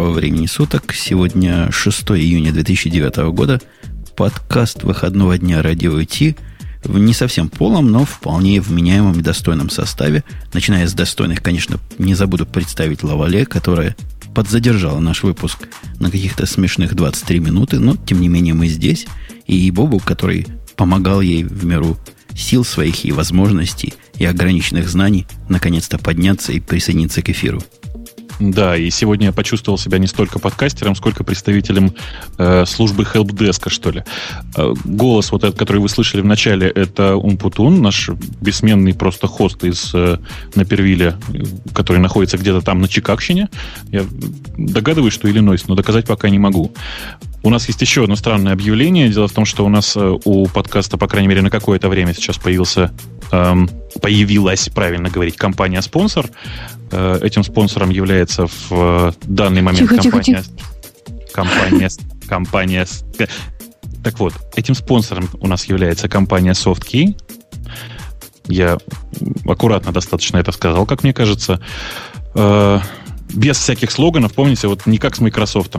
Доброго времени суток. Сегодня 6 июня 2009 года. Подкаст выходного дня радио Ти в не совсем полном, но вполне вменяемом и достойном составе. Начиная с достойных, конечно, не забуду представить Лавале, которая подзадержала наш выпуск на каких-то смешных 23 минуты, но тем не менее мы здесь. И Бобу, который помогал ей в меру сил своих и возможностей и ограниченных знаний наконец-то подняться и присоединиться к эфиру. Да, и сегодня я почувствовал себя не столько подкастером, сколько представителем э, службы helpdesk, что ли. Э, голос вот этот, который вы слышали в начале, это Умпутун, наш бессменный просто хост из э, Напервиля, который находится где-то там на Чикагщине. Я догадываюсь, что Иллинойс, но доказать пока не могу. У нас есть еще одно странное объявление. Дело в том, что у нас э, у подкаста, по крайней мере, на какое-то время сейчас появился эм, появилась, правильно говорить, компания-спонсор. Э, этим спонсором является в э, данный момент тихо, компания... Тихо, тихо. Компания... Компания... Так вот, этим спонсором у нас является компания SoftKey. Я аккуратно достаточно это сказал, как мне кажется. Э, без всяких слоганов, помните, вот не как с Microsoft.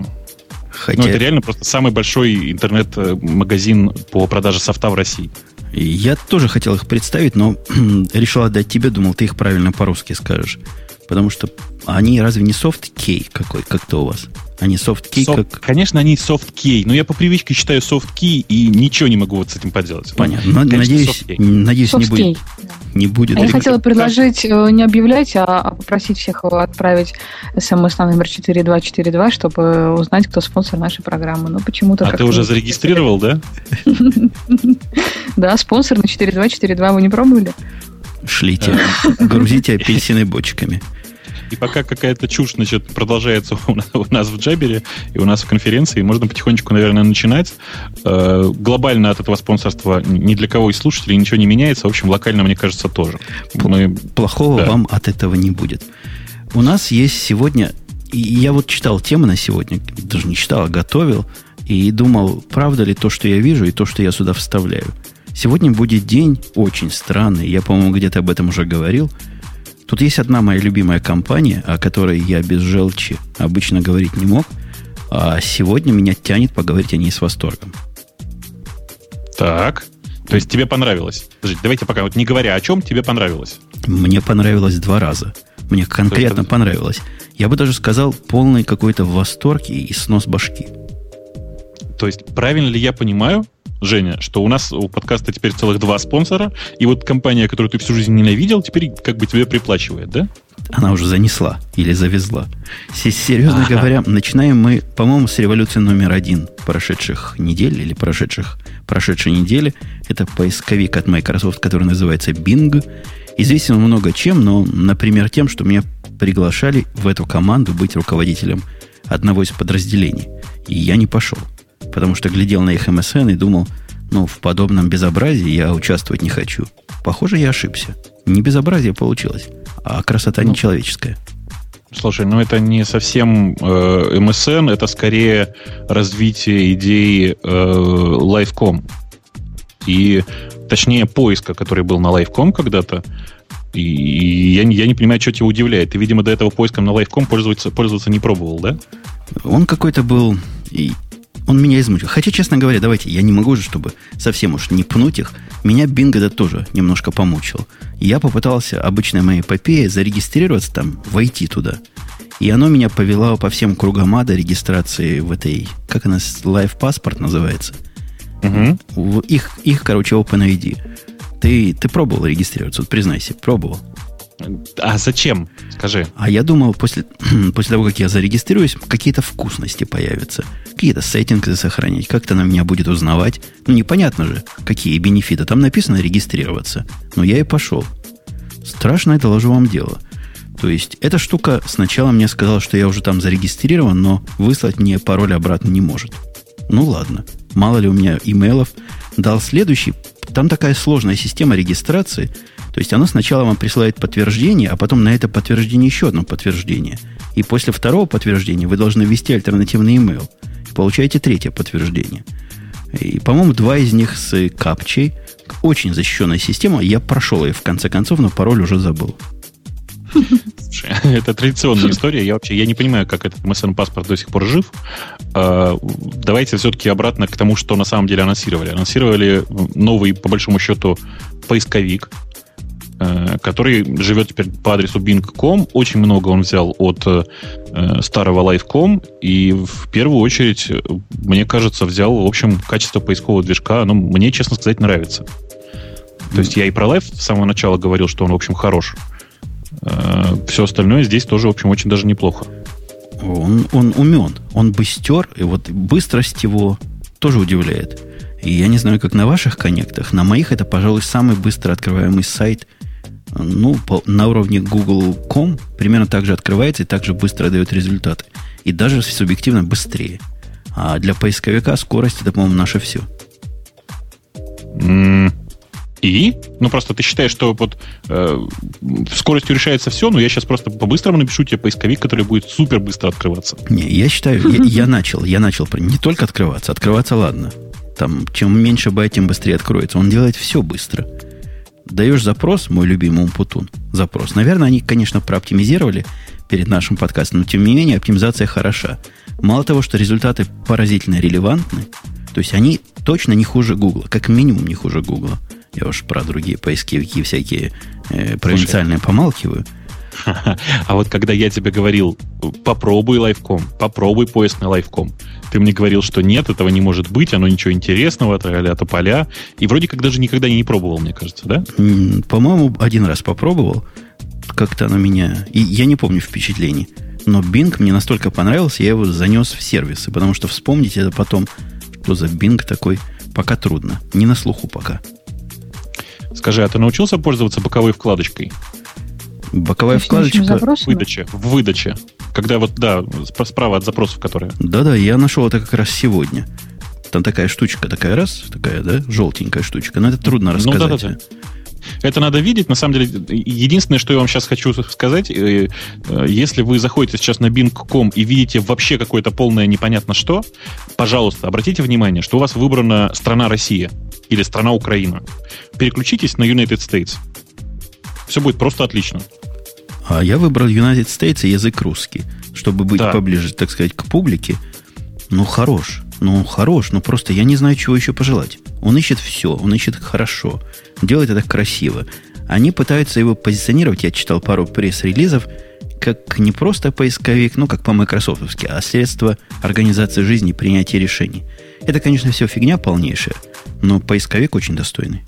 Хотя... Ну, это реально просто самый большой интернет-магазин по продаже софта в России. Я тоже хотел их представить, но решил отдать тебе, думал, ты их правильно по-русски скажешь. Потому что они разве не soft key какой, как-то у вас? Они soft key soft, как... Конечно, они soft key, но я по привычке считаю soft key и ничего не могу вот с этим поделать. Понятно. Конечно, надеюсь, надеюсь не будет. Не будет. А я хотела предложить э, не объявлять, а попросить всех отправить смс на номер 4242, чтобы узнать, кто спонсор нашей программы. Ну, почему-то... А ты уже зарегистрировал, да? Да, спонсор на 4242 вы не пробовали? Шлите, грузите апельсины бочками. И пока какая-то чушь значит, продолжается у нас в Джабере и у нас в конференции, можно потихонечку, наверное, начинать. Э, глобально от этого спонсорства ни для кого из слушателей ничего не меняется. В общем, локально, мне кажется, тоже. Мы... Плохого да. вам от этого не будет. У нас есть сегодня... И я вот читал темы на сегодня, даже не читал, а готовил, и думал, правда ли то, что я вижу, и то, что я сюда вставляю. Сегодня будет день очень странный. Я, по-моему, где-то об этом уже говорил – Тут есть одна моя любимая компания, о которой я без желчи обычно говорить не мог, а сегодня меня тянет поговорить о ней с восторгом. Так. То есть тебе понравилось? Подождите, давайте пока, вот не говоря о чем, тебе понравилось? Мне понравилось два раза. Мне конкретно понравилось. Я бы даже сказал, полный какой-то восторг и снос башки. То есть, правильно ли я понимаю, Женя, что у нас у подкаста теперь целых два спонсора, и вот компания, которую ты всю жизнь ненавидел, теперь как бы тебе приплачивает, да? Она уже занесла или завезла. Серьезно ага. говоря, начинаем мы, по-моему, с революции номер один прошедших недель или прошедших, прошедшей недели. Это поисковик от Microsoft, который называется Bing. Известен много чем, но, например, тем, что меня приглашали в эту команду быть руководителем одного из подразделений. И я не пошел потому что глядел на их МСН и думал, ну, в подобном безобразии я участвовать не хочу. Похоже, я ошибся. Не безобразие получилось, а красота ну, нечеловеческая. Слушай, ну это не совсем э, МСН, это скорее развитие идеи э, Live.com. И точнее поиска, который был на Live.com когда-то. И, и я, я не понимаю, что тебя удивляет. Ты, видимо, до этого поиском на Live.com пользоваться, пользоваться не пробовал, да? Он какой-то был он меня измучил. Хотя, честно говоря, давайте, я не могу же, чтобы совсем уж не пнуть их. Меня Бинг это тоже немножко помучил. Я попытался, обычной моей эпопеей, зарегистрироваться там, войти туда. И оно меня повело по всем кругам ада регистрации в этой, как она, Live Passport называется. Угу. Их, их, короче, OpenID. Ты, ты пробовал регистрироваться? Вот признайся, пробовал. А зачем? Скажи. А я думал, после, после того, как я зарегистрируюсь, какие-то вкусности появятся. Какие-то сеттинги сохранить. Как-то она меня будет узнавать. Ну, непонятно же, какие бенефиты. Там написано регистрироваться. Но я и пошел. Страшное, доложу вам дело. То есть, эта штука сначала мне сказала, что я уже там зарегистрирован, но выслать мне пароль обратно не может. Ну ладно. Мало ли у меня имейлов. Дал следующий. Там такая сложная система регистрации – то есть оно сначала вам присылает подтверждение, а потом на это подтверждение еще одно подтверждение. И после второго подтверждения вы должны ввести альтернативный email. Получаете третье подтверждение. И, по-моему, два из них с капчей. Очень защищенная система. Я прошел ее в конце концов, но пароль уже забыл. Это традиционная история. Я вообще я не понимаю, как этот MSN-паспорт до сих пор жив. А, давайте все-таки обратно к тому, что на самом деле анонсировали. Анонсировали новый, по большому счету, поисковик, который живет теперь по адресу bing.com. Очень много он взял от э, старого Live.com. И в первую очередь, мне кажется, взял, в общем, качество поискового движка. Оно мне, честно сказать, нравится. То есть я и про Live с самого начала говорил, что он, в общем, хорош. Э, Все остальное здесь тоже, в общем, очень даже неплохо. Он, он умен, он быстер, и вот быстрость его тоже удивляет. И я не знаю, как на ваших коннектах, на моих это, пожалуй, самый быстро открываемый сайт ну, по, на уровне Google.com примерно так же открывается и так же быстро дает результаты. И даже субъективно быстрее. А для поисковика скорость это, по-моему, наше все. И? Ну, просто ты считаешь, что вот э, скоростью решается все, но я сейчас просто по-быстрому напишу тебе поисковик, который будет супер быстро открываться. Не, я считаю, я, я начал, я начал не только открываться, открываться ладно. Там, чем меньше байт, тем быстрее откроется. Он делает все быстро. Даешь запрос, мой любимый Умпутун, запрос. Наверное, они, конечно, прооптимизировали перед нашим подкастом, но тем не менее оптимизация хороша. Мало того, что результаты поразительно релевантны, то есть они точно не хуже Гугла, как минимум не хуже Гугла. Я уж про другие поисковики всякие э, провинциальные Слушай, помалкиваю. А вот когда я тебе говорил, попробуй лайфком, попробуй поиск на лайфком, ты мне говорил, что нет, этого не может быть, оно ничего интересного, а поля. И вроде как даже никогда не пробовал, мне кажется, да? По-моему, один раз попробовал. Как-то оно меня... И я не помню впечатлений. Но Bing мне настолько понравился, я его занес в сервисы, потому что вспомнить это потом, что за Bing такой, пока трудно. Не на слуху пока. Скажи, а ты научился пользоваться боковой вкладочкой? Боковая вкладочка в выдаче. В выдаче. Когда вот, да, справа от запросов, которые. Да-да, я нашел это как раз сегодня. Там такая штучка, такая раз, такая, да, желтенькая штучка. Но это трудно рассказать. Ну, да, да, да. Это надо видеть. На самом деле, единственное, что я вам сейчас хочу сказать, э, э, если вы заходите сейчас на Bing.com и видите вообще какое-то полное непонятно что, пожалуйста, обратите внимание, что у вас выбрана страна Россия или страна Украина. Переключитесь на United States. Все будет просто отлично. А я выбрал United States и язык русский, чтобы быть да. поближе, так сказать, к публике. Ну, хорош. Ну, хорош, но просто я не знаю, чего еще пожелать. Он ищет все, он ищет хорошо, делает это красиво. Они пытаются его позиционировать, я читал пару пресс-релизов, как не просто поисковик, ну, как по-майкрософтовски, а средство организации жизни и принятия решений. Это, конечно, все фигня полнейшая, но поисковик очень достойный.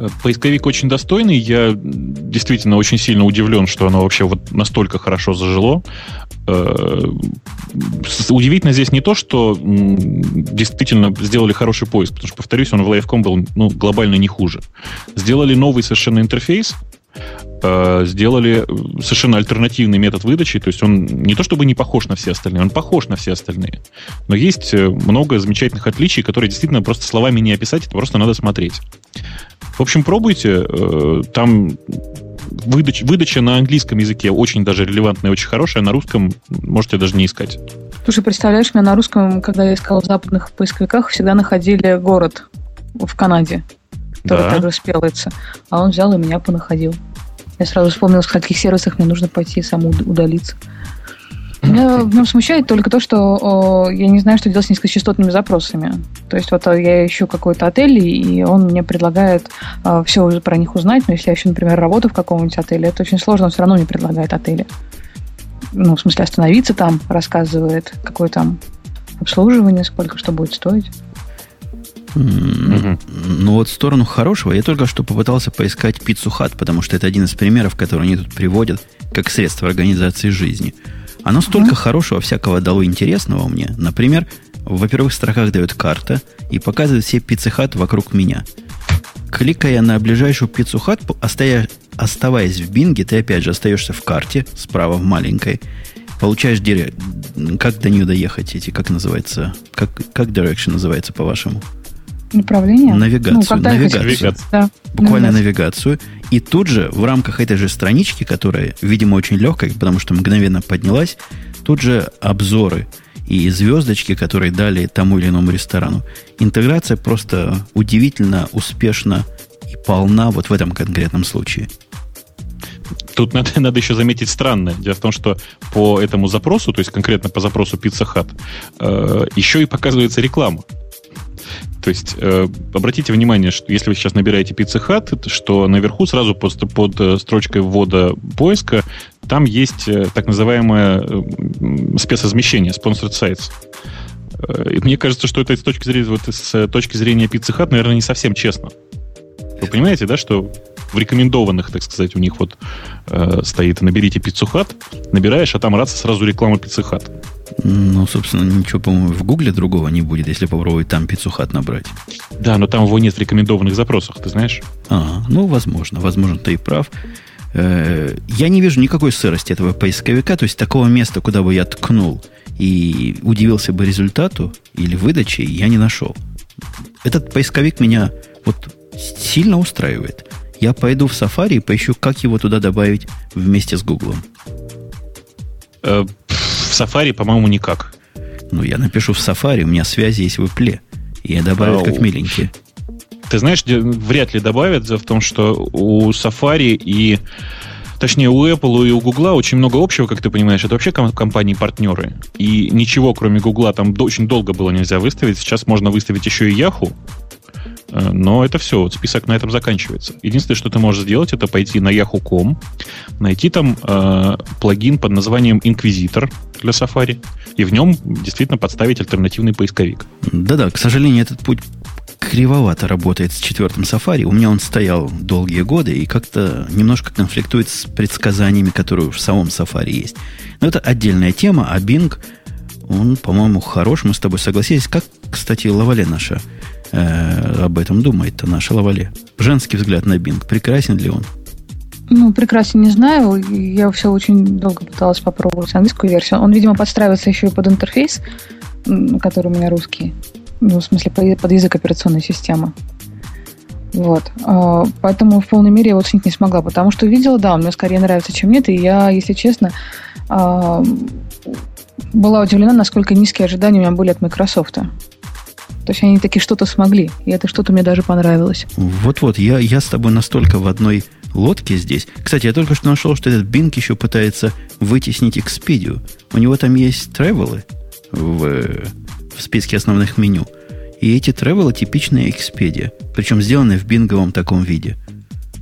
Э, поисковик очень достойный. Я действительно очень сильно удивлен, что оно вообще вот настолько хорошо зажило. Э, удивительно здесь не то, что действительно сделали хороший поиск, потому что, повторюсь, он в Live.com был ну, глобально не хуже. Сделали новый совершенно интерфейс, э, сделали совершенно альтернативный метод выдачи, то есть он не то чтобы не похож на все остальные, он похож на все остальные, но есть много замечательных отличий, которые действительно просто словами не описать, это просто надо смотреть. В общем, пробуйте. Э, там выдача, выдача на английском языке очень даже релевантная, очень хорошая. На русском можете даже не искать. Слушай, представляешь, меня на русском, когда я искал в западных поисковиках, всегда находили город в Канаде, который да. также спелается. А он взял и меня понаходил. Я сразу вспомнил, в каких сервисах мне нужно пойти саму удалиться. Меня в нем смущает только то, что о, я не знаю, что делать с низкочастотными запросами. То есть вот э, я ищу какой-то отель, и он мне предлагает э, все уже про них узнать, но если я ищу, например, работу в каком-нибудь отеле, это очень сложно, он все равно не предлагает отели. Ну, в смысле, остановиться там, рассказывает, какое там обслуживание, сколько что будет стоить. Mm-hmm. Ну вот в сторону хорошего я только что попытался поискать пиццу хат, потому что это один из примеров, которые они тут приводят как средство организации жизни. Оно столько mm-hmm. хорошего всякого дало интересного мне. Например, в первых строках дает карта и показывает все пиццехат вокруг меня. Кликая на ближайшую пиццухат, оставаясь в бинге, ты опять же остаешься в карте, справа в маленькой, получаешь директ. Как до нее доехать эти, как называется, как, как direction называется по-вашему? Направление? Навигацию. Ну, навигацию. Да. Буквально навигацию. И тут же в рамках этой же странички, которая, видимо, очень легкая, потому что мгновенно поднялась, тут же обзоры и звездочки, которые дали тому или иному ресторану. Интеграция просто удивительно успешна и полна вот в этом конкретном случае. тут надо, надо еще заметить странное. Дело в том, что по этому запросу, то есть конкретно по запросу Pizza Hut, э, еще и показывается реклама. То есть э, обратите внимание, что если вы сейчас набираете Pizza Hut, что наверху сразу под, под э, строчкой ввода поиска там есть э, так называемое спецразмещение, sponsored sites. Э, и мне кажется, что это с точки зрения, вот, с точки зрения Pizza Hut, наверное, не совсем честно. Вы понимаете, да, что в рекомендованных, так сказать, у них вот э, стоит «наберите Pizza Hut», набираешь, а там раз сразу реклама Pizza Hut. Ну, собственно, ничего, по-моему, в Гугле другого не будет, если попробовать там Hut набрать. Да, но там его нет в рекомендованных запросах, ты знаешь? А, ну, возможно, возможно, ты и прав. Э, я не вижу никакой сырости этого поисковика, то есть такого места, куда бы я ткнул и удивился бы результату или выдаче, я не нашел. Этот поисковик меня вот сильно устраивает. Я пойду в Safari и поищу, как его туда добавить вместе с Гуглом. В Safari, по-моему, никак. Ну, я напишу в Safari, у меня связи есть в Apple. И я добавлю как миленькие. Ты знаешь, вряд ли добавят в том, что у Safari и Точнее, у Apple и у Google очень много общего, как ты понимаешь. Это вообще компании-партнеры. И ничего, кроме Google, там очень долго было нельзя выставить. Сейчас можно выставить еще и Yahoo. Э, но это все, вот список на этом заканчивается. Единственное, что ты можешь сделать, это пойти на yahoo.com, найти там э, плагин под названием Inquisitor для Safari, и в нем действительно подставить альтернативный поисковик. Да-да, к сожалению, этот путь кривовато работает с четвертым Safari. У меня он стоял долгие годы и как-то немножко конфликтует с предсказаниями, которые в самом Safari есть. Но это отдельная тема, а Bing, он, по-моему, хорош, мы с тобой согласились. Как, кстати, Лавале наша э, об этом думает-то наша Лавале. Женский взгляд на Bing. Прекрасен ли он? Ну, прекрасен не знаю. Я все очень долго пыталась попробовать английскую версию. Он, видимо, подстраивается еще и под интерфейс, который у меня русский. Ну, в смысле, под язык операционной системы. Вот. А, поэтому в полной мере я его оценить не смогла, потому что видела, да, он мне скорее нравится, чем нет, и я, если честно, а, была удивлена, насколько низкие ожидания у меня были от Microsoft. То есть они таки что-то смогли, и это что-то мне даже понравилось. Вот-вот, я, я с тобой настолько в одной лодке здесь. Кстати, я только что нашел, что этот Bing еще пытается вытеснить Expedia. У него там есть тревелы в, в списке основных меню. И эти тревелы типичные Expedia. Причем сделаны в бинговом таком виде.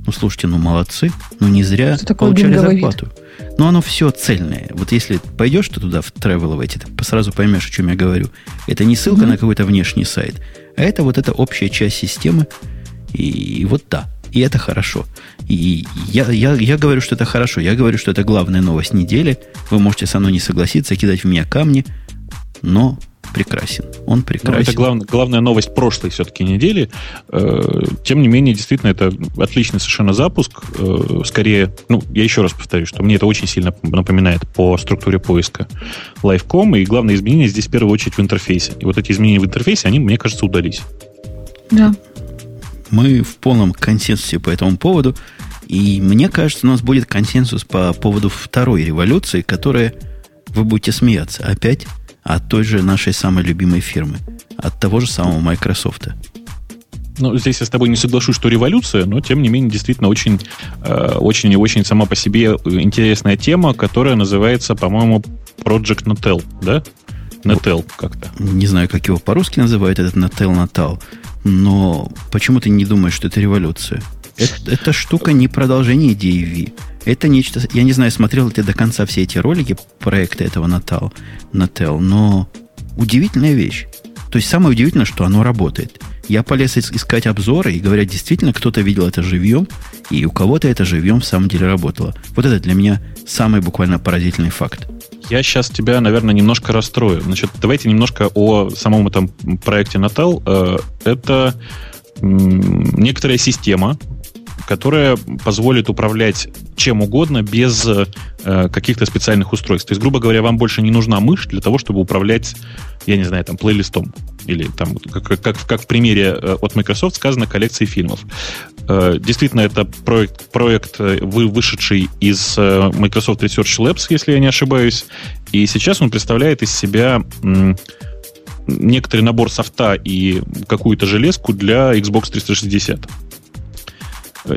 Ну, слушайте, ну молодцы. Ну, не зря получали зарплату. Вид? Но оно все цельное. Вот если пойдешь ты туда в travel в эти, ты сразу поймешь, о чем я говорю. Это не ссылка mm-hmm. на какой-то внешний сайт, а это вот эта общая часть системы. И, и вот да. И это хорошо. И я, я, я говорю, что это хорошо. Я говорю, что это главная новость недели. Вы можете со мной не согласиться, кидать в меня камни. Но прекрасен. Он прекрасен. Ну, это глав, главная новость прошлой все-таки недели. Э, тем не менее, действительно, это отличный совершенно запуск. Э, скорее, ну, я еще раз повторю, что мне это очень сильно напоминает по структуре поиска Live.com, и главное изменение здесь в первую очередь в интерфейсе. И вот эти изменения в интерфейсе, они, мне кажется, удались. Да. Мы в полном консенсусе по этому поводу. И мне кажется, у нас будет консенсус по поводу второй революции, которая, вы будете смеяться, опять от той же нашей самой любимой фирмы, от того же самого Microsoft. Ну, здесь я с тобой не соглашусь, что революция, но тем не менее действительно очень, э, очень и очень сама по себе интересная тема, которая называется, по-моему, Project Natal, да? Natal как-то. Не знаю, как его по-русски называют, этот Natal Natal, но почему ты не думаешь, что это революция? Это, эта штука не продолжение идеи V. Это нечто... Я не знаю, смотрел ли ты до конца все эти ролики проекта этого Natal, Natal, но удивительная вещь. То есть самое удивительное, что оно работает. Я полез искать обзоры, и говорят, действительно, кто-то видел это живьем, и у кого-то это живьем в самом деле работало. Вот это для меня самый буквально поразительный факт. Я сейчас тебя, наверное, немножко расстрою. Значит, давайте немножко о самом этом проекте Natal. Э, это некоторая система, которая позволит управлять чем угодно без э, каких-то специальных устройств. То есть, грубо говоря, вам больше не нужна мышь для того, чтобы управлять, я не знаю, там, плейлистом. Или там, как, как, как в примере э, от Microsoft сказано, коллекции фильмов. Э, действительно, это проект, проект э, вы, вышедший из э, Microsoft Research Labs, если я не ошибаюсь. И сейчас он представляет из себя некоторый набор софта и какую-то железку для Xbox 360.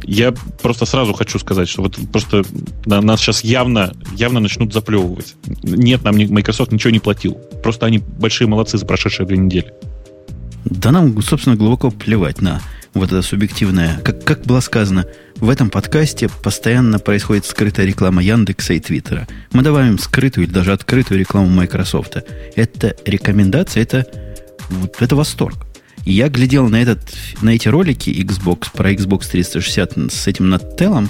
Я просто сразу хочу сказать, что вот просто нас сейчас явно, явно начнут заплевывать. Нет, нам Microsoft ничего не платил. Просто они большие молодцы за прошедшие две недели. Да нам, собственно, глубоко плевать на вот это субъективное. Как, как было сказано, в этом подкасте постоянно происходит скрытая реклама Яндекса и Твиттера. Мы добавим скрытую или даже открытую рекламу Microsoft. Это рекомендация, это, вот, это восторг. И я глядел на, этот, на эти ролики Xbox, про Xbox 360 с этим нателлом,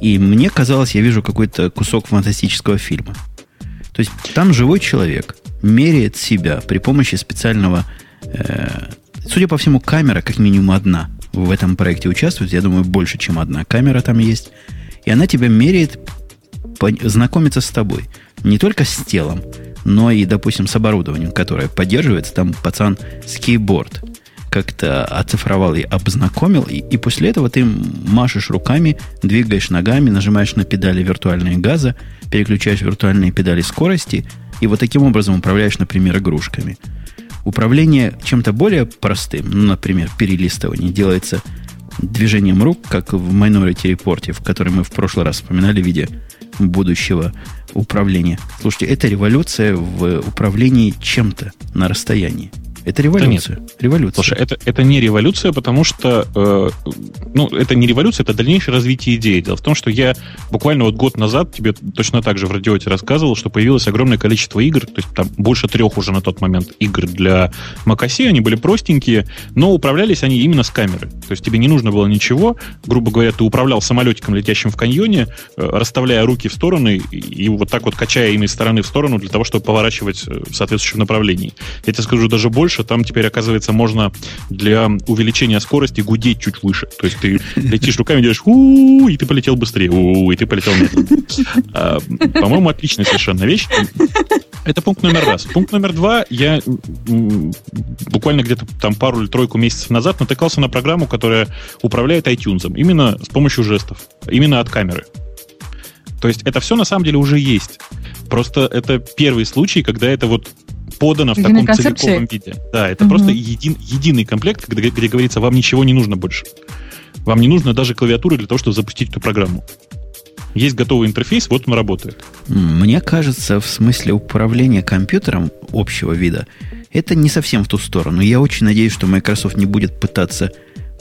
и мне казалось, я вижу какой-то кусок фантастического фильма. То есть там живой человек меряет себя при помощи специального... Э, судя по всему, камера как минимум одна в этом проекте участвует. Я думаю, больше, чем одна камера там есть. И она тебя меряет, знакомится с тобой. Не только с телом, но и, допустим, с оборудованием, которое поддерживается. Там пацан скейтборд как-то оцифровал и обзнакомил, и, и после этого ты машешь руками, двигаешь ногами, нажимаешь на педали виртуальные газа, переключаешь виртуальные педали скорости, и вот таким образом управляешь, например, игрушками. Управление чем-то более простым, ну, например, перелистывание, делается движением рук, как в Minority Report, в котором мы в прошлый раз вспоминали в виде будущего управления. Слушайте, это революция в управлении чем-то на расстоянии. Это революция. Да революция. Слушай, это, это не революция, потому что э, ну, это не революция, это дальнейшее развитие идеи. Дело в том, что я буквально вот год назад тебе точно так же в радиоте рассказывал, что появилось огромное количество игр, то есть там больше трех уже на тот момент игр для macOS, они были простенькие, но управлялись они именно с камеры. То есть тебе не нужно было ничего, грубо говоря, ты управлял самолетиком, летящим в каньоне, э, расставляя руки в стороны и, и вот так вот качая ими из стороны в сторону для того, чтобы поворачивать э, в соответствующем направлении. Я тебе скажу даже больше, больше, там теперь, оказывается, можно для увеличения скорости гудеть чуть выше. То есть ты летишь руками, делаешь и ты полетел быстрее, и ты полетел медленнее. А, по-моему, отличная совершенно вещь. Это пункт номер раз. Пункт номер два. Я буквально где-то там пару или тройку месяцев назад натыкался на программу, которая управляет iTunes. Именно с помощью жестов. Именно от камеры. То есть это все на самом деле уже есть. Просто это первый случай, когда это вот подано в таком концепции? целиковом виде. Да, это угу. просто един, единый комплект, где, где говорится, вам ничего не нужно больше. Вам не нужно даже клавиатуры для того, чтобы запустить эту программу. Есть готовый интерфейс, вот он работает. Мне кажется, в смысле управления компьютером общего вида, это не совсем в ту сторону. Я очень надеюсь, что Microsoft не будет пытаться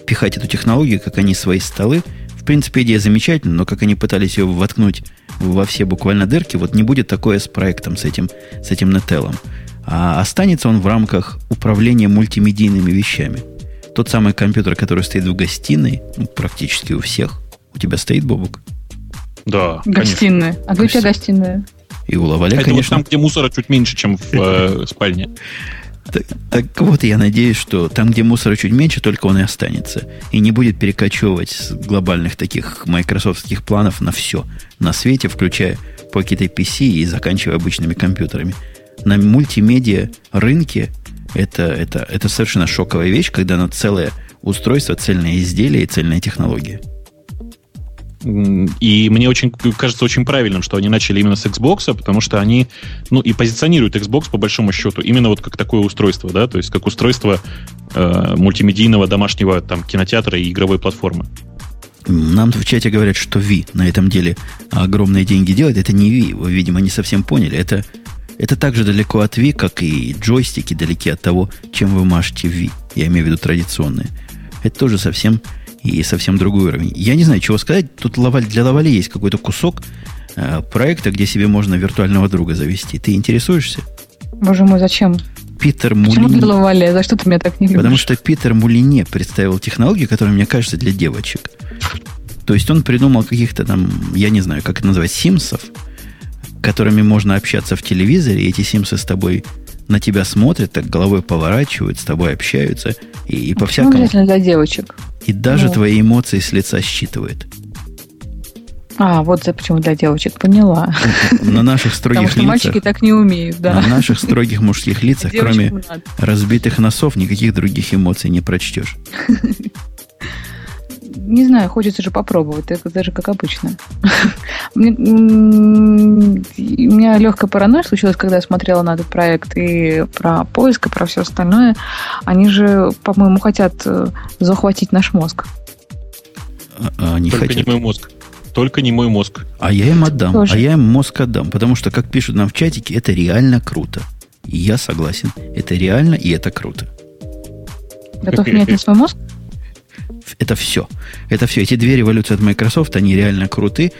пихать эту технологию, как они свои столы. В принципе, идея замечательная, но как они пытались ее воткнуть во все буквально дырки, вот не будет такое с проектом, с этим, с этим Нателлом. А останется он в рамках управления мультимедийными вещами. Тот самый компьютер, который стоит в гостиной, ну, практически у всех. У тебя стоит, Бобук? Да, Гостиная. А где у тебя гостиная? И у Лаваля, Это конечно. вот там, где мусора чуть меньше, чем в э, спальне. Так, так вот, я надеюсь, что там, где мусора чуть меньше, только он и останется. И не будет перекочевывать с глобальных таких майкрософтских планов на все на свете, включая какие-то PC и заканчивая обычными компьютерами на мультимедиа рынке это, это, это совершенно шоковая вещь, когда на целое устройство, цельное изделие и цельная технология. И мне очень кажется очень правильным, что они начали именно с Xbox, потому что они, ну, и позиционируют Xbox по большому счету именно вот как такое устройство, да, то есть как устройство э, мультимедийного домашнего там кинотеатра и игровой платформы. Нам в чате говорят, что Ви на этом деле огромные деньги делает. Это не Ви, вы, видимо, не совсем поняли. Это это так же далеко от V, как и джойстики далеки от того, чем вы машете V. Я имею в виду традиционные. Это тоже совсем и совсем другой уровень. Я не знаю, чего сказать. Тут для Лавали есть какой-то кусок э, проекта, где себе можно виртуального друга завести. Ты интересуешься? Боже мой, зачем? Питер Мулине. Почему для Лавали? За что ты меня так не любишь? Потому что Питер Мулине представил технологию, которая, мне кажется, для девочек. То есть он придумал каких-то там, я не знаю, как это называть, симсов, которыми можно общаться в телевизоре, и эти симсы с тобой на тебя смотрят, так головой поворачивают, с тобой общаются, и, и по всякому... Обязательно для девочек. И даже ну. твои эмоции с лица считывает. А, вот за почему для девочек, поняла. На наших строгих Потому что лицах... мальчики так не умеют, да. На наших строгих мужских лицах, кроме разбитых носов, никаких других эмоций не прочтешь. не знаю, хочется же попробовать, это даже как обычно. У меня легкая паранойя случилась, когда я смотрела на этот проект и про поиск, и про все остальное. Они же, по-моему, хотят э, захватить наш мозг. А, они Только хотят. не мой мозг. Только не мой мозг. А я им отдам. Тоже. А я им мозг отдам. Потому что, как пишут нам в чатике, это реально круто. И я согласен. Это реально и это круто. Готов менять на свой мозг? Это все. Это все. Эти две революции от Microsoft, они реально круты.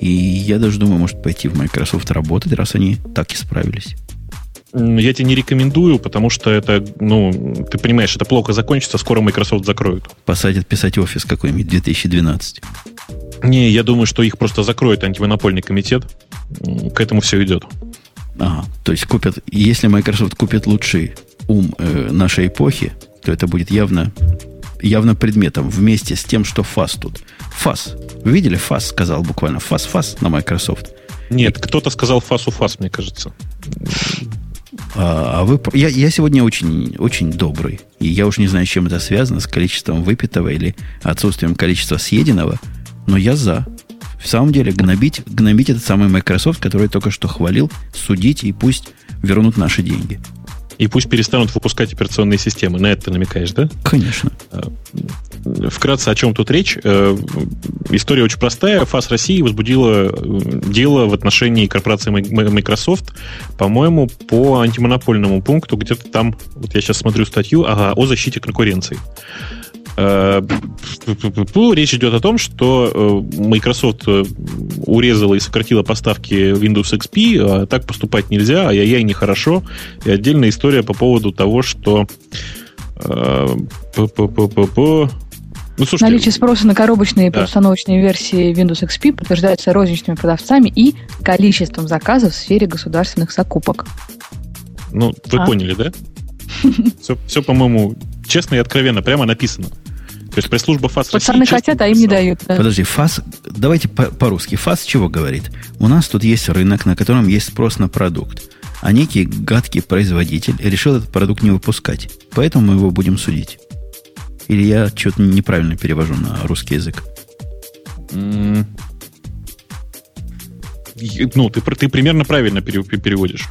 И я даже думаю, может пойти в Microsoft работать, раз они так и справились. Я тебе не рекомендую, потому что это, ну, ты понимаешь, это плохо закончится, скоро Microsoft закроют. Посадят писать офис какой-нибудь 2012. Не, я думаю, что их просто закроет антимонопольный комитет. К этому все идет. Ага, то есть купят, если Microsoft купит лучший ум э, нашей эпохи, то это будет явно, явно предметом вместе с тем, что FAS тут. Вы видели? FAS сказал буквально. FAS на Microsoft. Нет, И... кто-то сказал FAS у FAS, мне кажется. А, а вы, я, я сегодня очень, очень добрый. И я уж не знаю, с чем это связано, с количеством выпитого или отсутствием количества съеденного. Но я за. В самом деле, гнобить, гнобить этот самый Microsoft, который только что хвалил, судить и пусть вернут наши деньги. И пусть перестанут выпускать операционные системы. На это ты намекаешь, да? Конечно. Э, вкратце, о чем тут речь. Э, история очень простая. ФАС России возбудила э, дело в отношении корпорации Microsoft, по-моему, по антимонопольному пункту, где-то там, вот я сейчас смотрю статью, ага, о защите конкуренции. Э, речь идет о том, что э, Microsoft э, урезала и сократила поставки Windows XP, а так поступать нельзя, а я и нехорошо. И отдельная история по поводу того, что ну, слушайте, Наличие спроса на коробочные и да. установочные версии Windows XP подтверждается розничными продавцами и количеством заказов в сфере государственных закупок. Ну, вы а? поняли, да? Все, все, по-моему, честно и откровенно, прямо написано. То есть пресс-служба ФАС Пацаны России хотят, а им не дают. Да. Подожди, ФАС, давайте по- по-русски. ФАС чего говорит? У нас тут есть рынок, на котором есть спрос на продукт. А некий гадкий производитель решил этот продукт не выпускать. Поэтому мы его будем судить. Или я что-то неправильно перевожу на русский язык? Mm. Ну, ты, ты примерно правильно переводишь.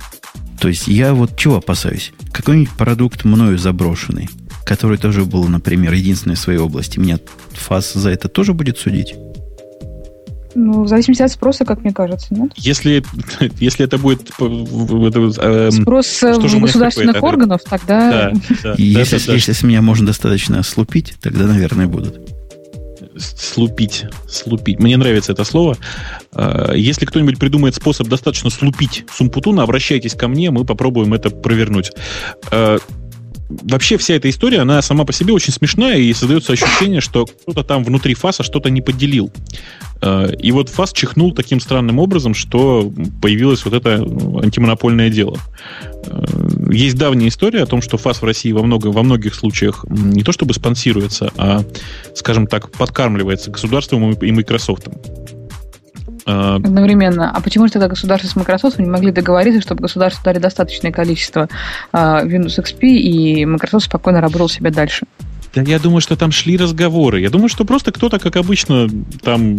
То есть я вот чего опасаюсь? Какой-нибудь продукт мною заброшенный – который тоже был, например, единственный в своей области, меня ФАС за это тоже будет судить? Ну, в зависимости от спроса, как мне кажется, нет? Если, если это будет... Э, Спрос э, что государственных органов, тогда... Да, да, если, да, да, если да. меня можно достаточно слупить, тогда, наверное, будут. Слупить. Слупить. Мне нравится это слово. Э, если кто-нибудь придумает способ достаточно слупить Сумпутуна, обращайтесь ко мне, мы попробуем это провернуть вообще вся эта история, она сама по себе очень смешная, и создается ощущение, что кто-то там внутри ФАСа что-то не поделил. Э, и вот ФАС чихнул таким странным образом, что появилось вот это антимонопольное дело. Э, есть давняя история о том, что ФАС в России во, много, во многих случаях не то чтобы спонсируется, а, скажем так, подкармливается государством и Microsoft. А, Одновременно. А почему же тогда государство с Microsoft не могли договориться, чтобы государству дали достаточное количество а, Windows XP, и Microsoft спокойно работал себе дальше? Да я думаю, что там шли разговоры. Я думаю, что просто кто-то, как обычно, там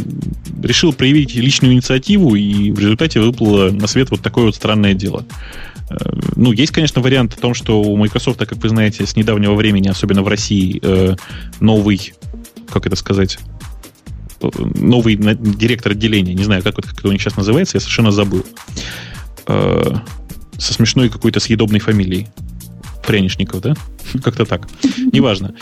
решил проявить личную инициативу, и в результате выплыло на свет вот такое вот странное дело. Э, ну, есть, конечно, вариант в том, что у Microsoft, как вы знаете, с недавнего времени, особенно в России, э, новый, как это сказать, новый директор отделения, не знаю, как, как это у них сейчас называется, я совершенно забыл, э, со смешной какой-то съедобной фамилией. Прянишников, да? Как-то так. Неважно.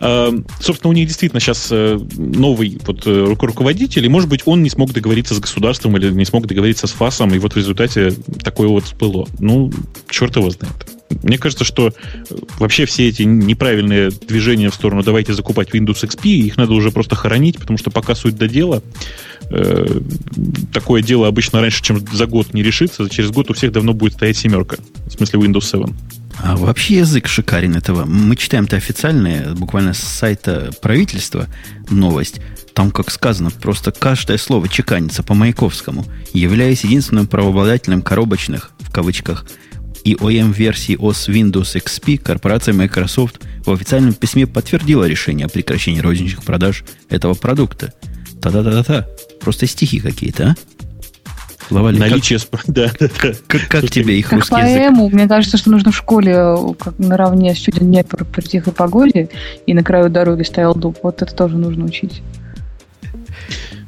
Э, собственно, у них действительно сейчас э, новый вот, руководитель, и, может быть, он не смог договориться с государством или не смог договориться с ФАСом, и вот в результате такое вот всплыло. Ну, черт его знает. Мне кажется, что э, вообще все эти неправильные движения в сторону давайте закупать Windows XP, их надо уже просто хоронить, потому что пока суть до дела, э, такое дело обычно раньше, чем за год не решится, через год у всех давно будет стоять семерка, в смысле Windows 7. А вообще язык шикарен этого. Мы читаем-то официальные, буквально с сайта правительства новость. Там, как сказано, просто каждое слово чеканится по Маяковскому, являясь единственным правообладателем коробочных, в кавычках, и OEM-версии OS Windows XP корпорация Microsoft в официальном письме подтвердила решение о прекращении розничных продаж этого продукта. Та-та-та-та-та. Просто стихи какие-то, а? Лавали, Наличие... Как, да, да, да. Как, как тебе их как русский поэму, язык? Мне кажется, что нужно в школе как наравне с чудом нет при тихой погоде и на краю дороги стоял дуб. Вот это тоже нужно учить.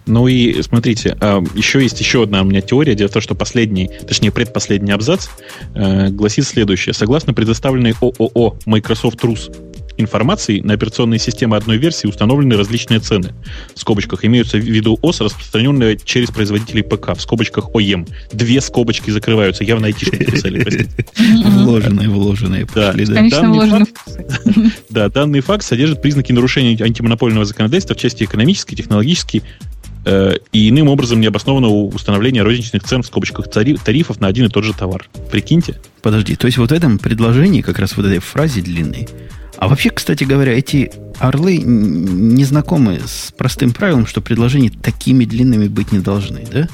Ну и смотрите, а, еще есть еще одна у меня теория. Дело в том, что последний, точнее предпоследний абзац э, гласит следующее. Согласно предоставленной ООО Microsoft Rus информации, на операционные системы одной версии установлены различные цены. В скобочках имеются в виду ОС, распространенные через производителей ПК. В скобочках ОЕМ. Две скобочки закрываются. Явно айтишники писали, простите. Вложенные, вложенные. Да, Конечно, Да, данный факт содержит признаки нарушения антимонопольного законодательства в части экономической, технологической и иным образом необоснованного установления розничных цен в скобочках тарифов на один и тот же товар. Прикиньте. Подожди, то есть вот в этом предложении, как раз в этой фразе длинной, а вообще, кстати говоря, эти орлы не знакомы с простым правилом, что предложения такими длинными быть не должны, да?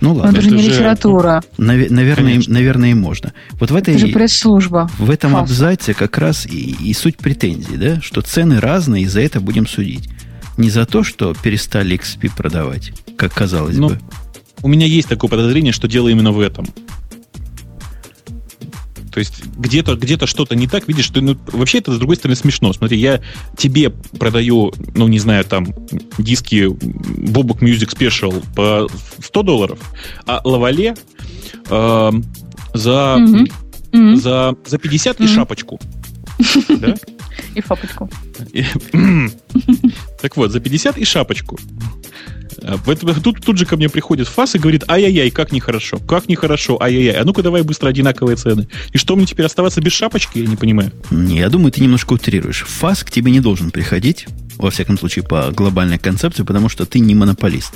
Ну ладно. Это же не литература. Нав- наверное, наверное, и можно. Вот в этой... Это же пресс-служба. В этом Фас. абзаце как раз и, и суть претензий, да? Что цены разные, и за это будем судить. Не за то, что перестали XP продавать, как казалось ну, бы. У меня есть такое подозрение, что дело именно в этом. То есть где-то где что-то не так, видишь, что ну, вообще это, с другой стороны, смешно. Смотри, я тебе продаю, ну, не знаю, там, диски Bobok Music Special по 100 долларов, а Лавале э, за, mm-hmm. за, за 50 mm-hmm. и шапочку. И фапочку. Так вот, за 50 и шапочку. А, тут, тут же ко мне приходит ФАС и говорит, ай-яй-яй, как нехорошо, как нехорошо, ай-яй-яй, а ну-ка давай быстро одинаковые цены. И что, мне теперь оставаться без шапочки, я не понимаю. Не, я думаю, ты немножко утрируешь. ФАС к тебе не должен приходить, во всяком случае, по глобальной концепции, потому что ты не монополист.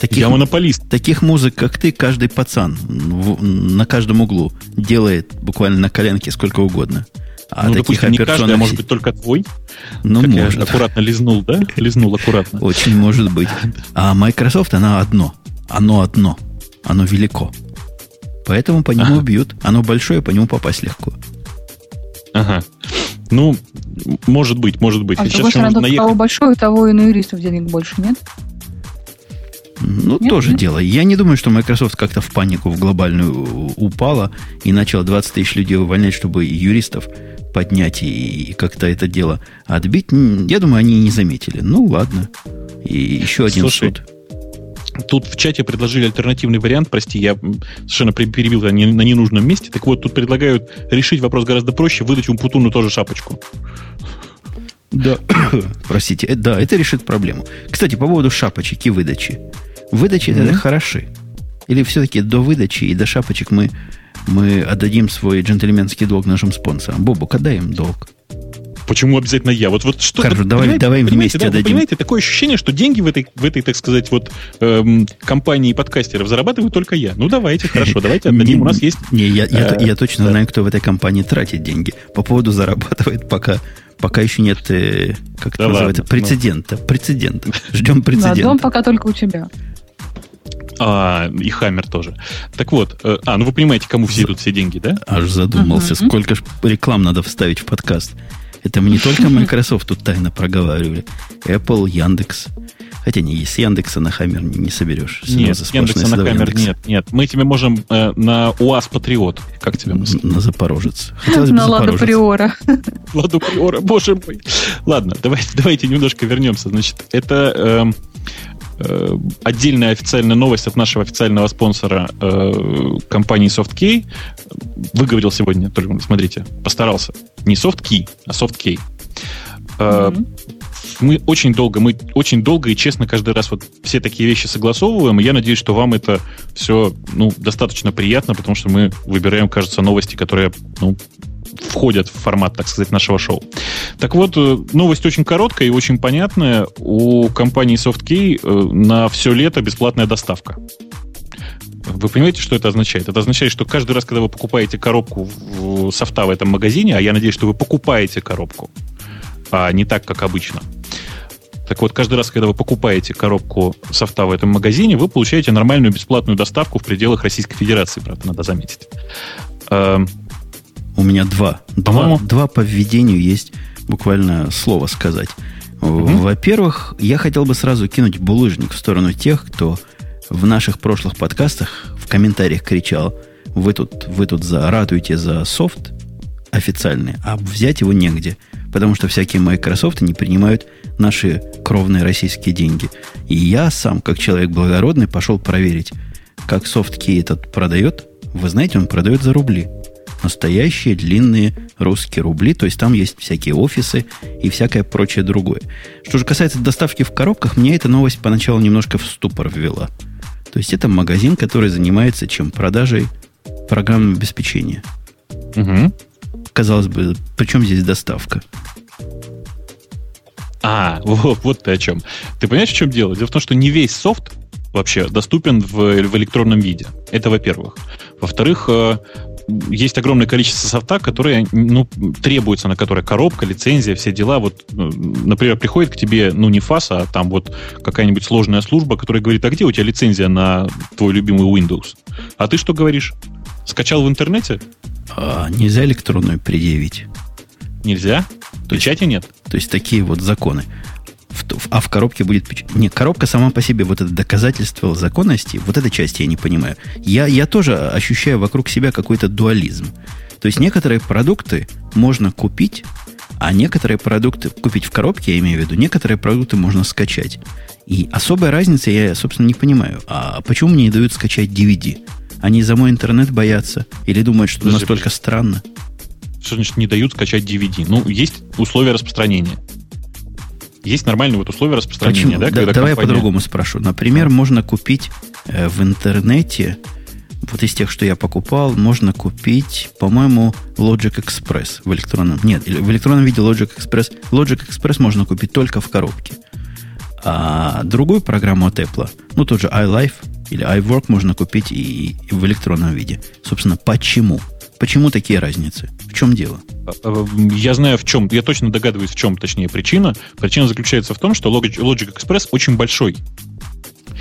Таких, я монополист. Таких музык, как ты, каждый пацан в, на каждом углу делает буквально на коленке сколько угодно. А ну, таких допустим, не каждый, а может быть только твой? Ну, как может. Я аккуратно лизнул, да? Лизнул аккуратно. Очень может быть. А Microsoft, она одно. Оно одно. Оно велико. Поэтому по нему ага. бьют. Оно большое, по нему попасть легко. Ага. Ну, может быть, может быть. А с другой стороны, наехать... того большое, того и на юристов денег больше, нет? Ну, нет, тоже нет? дело. Я не думаю, что Microsoft как-то в панику в глобальную упала и начала 20 тысяч людей увольнять, чтобы юристов поднять и, и как-то это дело отбить, я думаю, они не заметили. Ну, ладно. И еще один Слушай, суд. Тут в чате предложили альтернативный вариант, прости, я совершенно перебил на ненужном месте. Так вот, тут предлагают решить вопрос гораздо проще, выдать Умпутуну тоже шапочку. Да, простите, э, да, это решит проблему. Кстати, по поводу шапочек и выдачи. Выдачи mm-hmm. это хороши. Или все-таки до выдачи и до шапочек мы мы отдадим свой джентльменский долг нашим спонсорам. Бобу, отдай им долг. Почему обязательно я? Вот, вот что Хорошо, давай, давай вместе да, отдадим. понимаете, такое ощущение, что деньги в этой, в этой так сказать, вот эм, компании подкастеров зарабатываю только я. Ну, давайте, хорошо, давайте отдадим. У нас есть... Не, я, я, я точно знаю, кто в этой компании тратит деньги. По поводу зарабатывает пока пока еще нет, э, как это называется, прецедента. Прецедента. Ждем прецедента. Да, дом пока только у тебя. А, и Хаммер тоже. Так вот, э, а, ну вы понимаете, кому все идут все деньги, да? Аж задумался, uh-huh. сколько ж реклам надо вставить в подкаст. Это мы не только Microsoft тут тайно проговаривали. Apple, Яндекс. Хотя не, с Яндекса на Хаммер не, не соберешь. Нет, с Яндекса на Хаммер Яндекс. нет, нет. Мы тебе можем э, на УАЗ Патриот. Как тебе мысль? На Запорожец. Хотелось на Ладу Приора. Ладу Приора, боже мой. Ладно, давайте, давайте немножко вернемся. Значит, это... Э, Э, отдельная официальная новость от нашего официального спонсора э, компании SoftKey. Выговорил сегодня, только смотрите, постарался. Не SoftKey, а SoftKey. Mm-hmm. Мы очень долго, мы очень долго и честно каждый раз вот все такие вещи согласовываем, и я надеюсь, что вам это все ну, достаточно приятно, потому что мы выбираем, кажется, новости, которые ну, входят в формат, так сказать, нашего шоу. Так вот, э, новость очень короткая и очень понятная. У компании SoftKey э, на все лето бесплатная доставка. Вы понимаете, что это означает? Это означает, что каждый раз, когда вы покупаете коробку в софта в этом магазине, а я надеюсь, что вы покупаете коробку, а не так, как обычно. Так вот, каждый раз, когда вы покупаете коробку софта в этом магазине, вы получаете нормальную бесплатную доставку в пределах Российской Федерации, правда, надо заметить. У меня два. Два, два по введению есть буквально слово сказать. Угу. Во-первых, я хотел бы сразу кинуть булыжник в сторону тех, кто в наших прошлых подкастах в комментариях кричал, вы тут, вы тут за, ратуете за софт официальный, а взять его негде. потому что всякие Microsoft не принимают наши кровные российские деньги. И я сам, как человек благородный, пошел проверить, как SoftKey этот продает. Вы знаете, он продает за рубли. Настоящие длинные русские рубли, то есть там есть всякие офисы и всякое прочее другое. Что же касается доставки в коробках, мне эта новость поначалу немножко в ступор ввела. То есть это магазин, который занимается чем? Продажей программного обеспечения. Угу. Казалось бы, причем здесь доставка? А, вот, вот ты о чем. Ты понимаешь, в чем дело? Дело в том, что не весь софт вообще доступен в, в электронном виде. Это во-первых. Во-вторых, э, есть огромное количество софта, которые, ну, требуется, на которое коробка, лицензия, все дела. Вот, ну, например, приходит к тебе, ну, не ФАСа, а там вот какая-нибудь сложная служба, которая говорит, а где у тебя лицензия на твой любимый Windows? А ты что говоришь? Скачал в интернете? А, нельзя электронную предъявить. Нельзя? То Печати нет? То есть такие вот законы. А в коробке будет печать. Не, коробка сама по себе, вот это доказательство законности, вот этой части я не понимаю. Я, я тоже ощущаю вокруг себя какой-то дуализм. То есть некоторые продукты можно купить, а некоторые продукты купить в коробке, я имею в виду, некоторые продукты можно скачать. И особой разницы я, собственно, не понимаю. А почему мне не дают скачать DVD? Они за мой интернет боятся? Или думают, что Подожди, настолько странно? Что значит не дают скачать DVD? Ну, есть условия распространения. Есть нормальные вот условия распространения, Почему? да? да давай компания... я по-другому спрошу. Например, можно купить э, в интернете, вот из тех, что я покупал, можно купить, по-моему, Logic Express в электронном. Нет, в электронном виде Logic Express. Logic Express можно купить только в коробке. А другую программу от Apple, ну тот же iLife или iWork можно купить и в электронном виде. Собственно, почему? Почему такие разницы? В чем дело? А, а, я знаю, в чем, я точно догадываюсь, в чем, точнее, причина. Причина заключается в том, что Logic, Logic Express очень большой.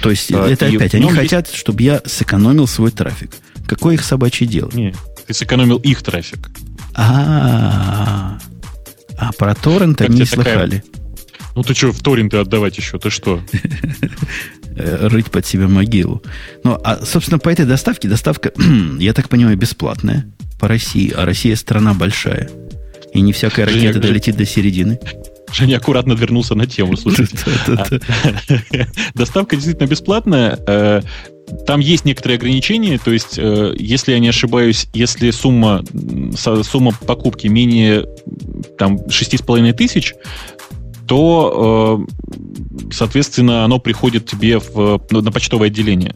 То есть а, это опять, они хотят, есть... чтобы я сэкономил свой трафик. Какое их собачье дело? Нет, ты сэкономил их трафик. А, а про торрент они не слыхали. Ну ты что, в торренты отдавать еще? Ты что? Рыть под себя могилу. Ну, а, собственно, по этой доставке, доставка, я так понимаю, бесплатная по России, а Россия страна большая. И не всякая Женя, ракета долетит до середины. Женя аккуратно вернулся на тему, слушайте. Доставка действительно бесплатная. Э, там есть некоторые ограничения, то есть, э, если я не ошибаюсь, если сумма, сумма покупки менее там, 6,5 тысяч, то, э, соответственно, оно приходит тебе в, на почтовое отделение.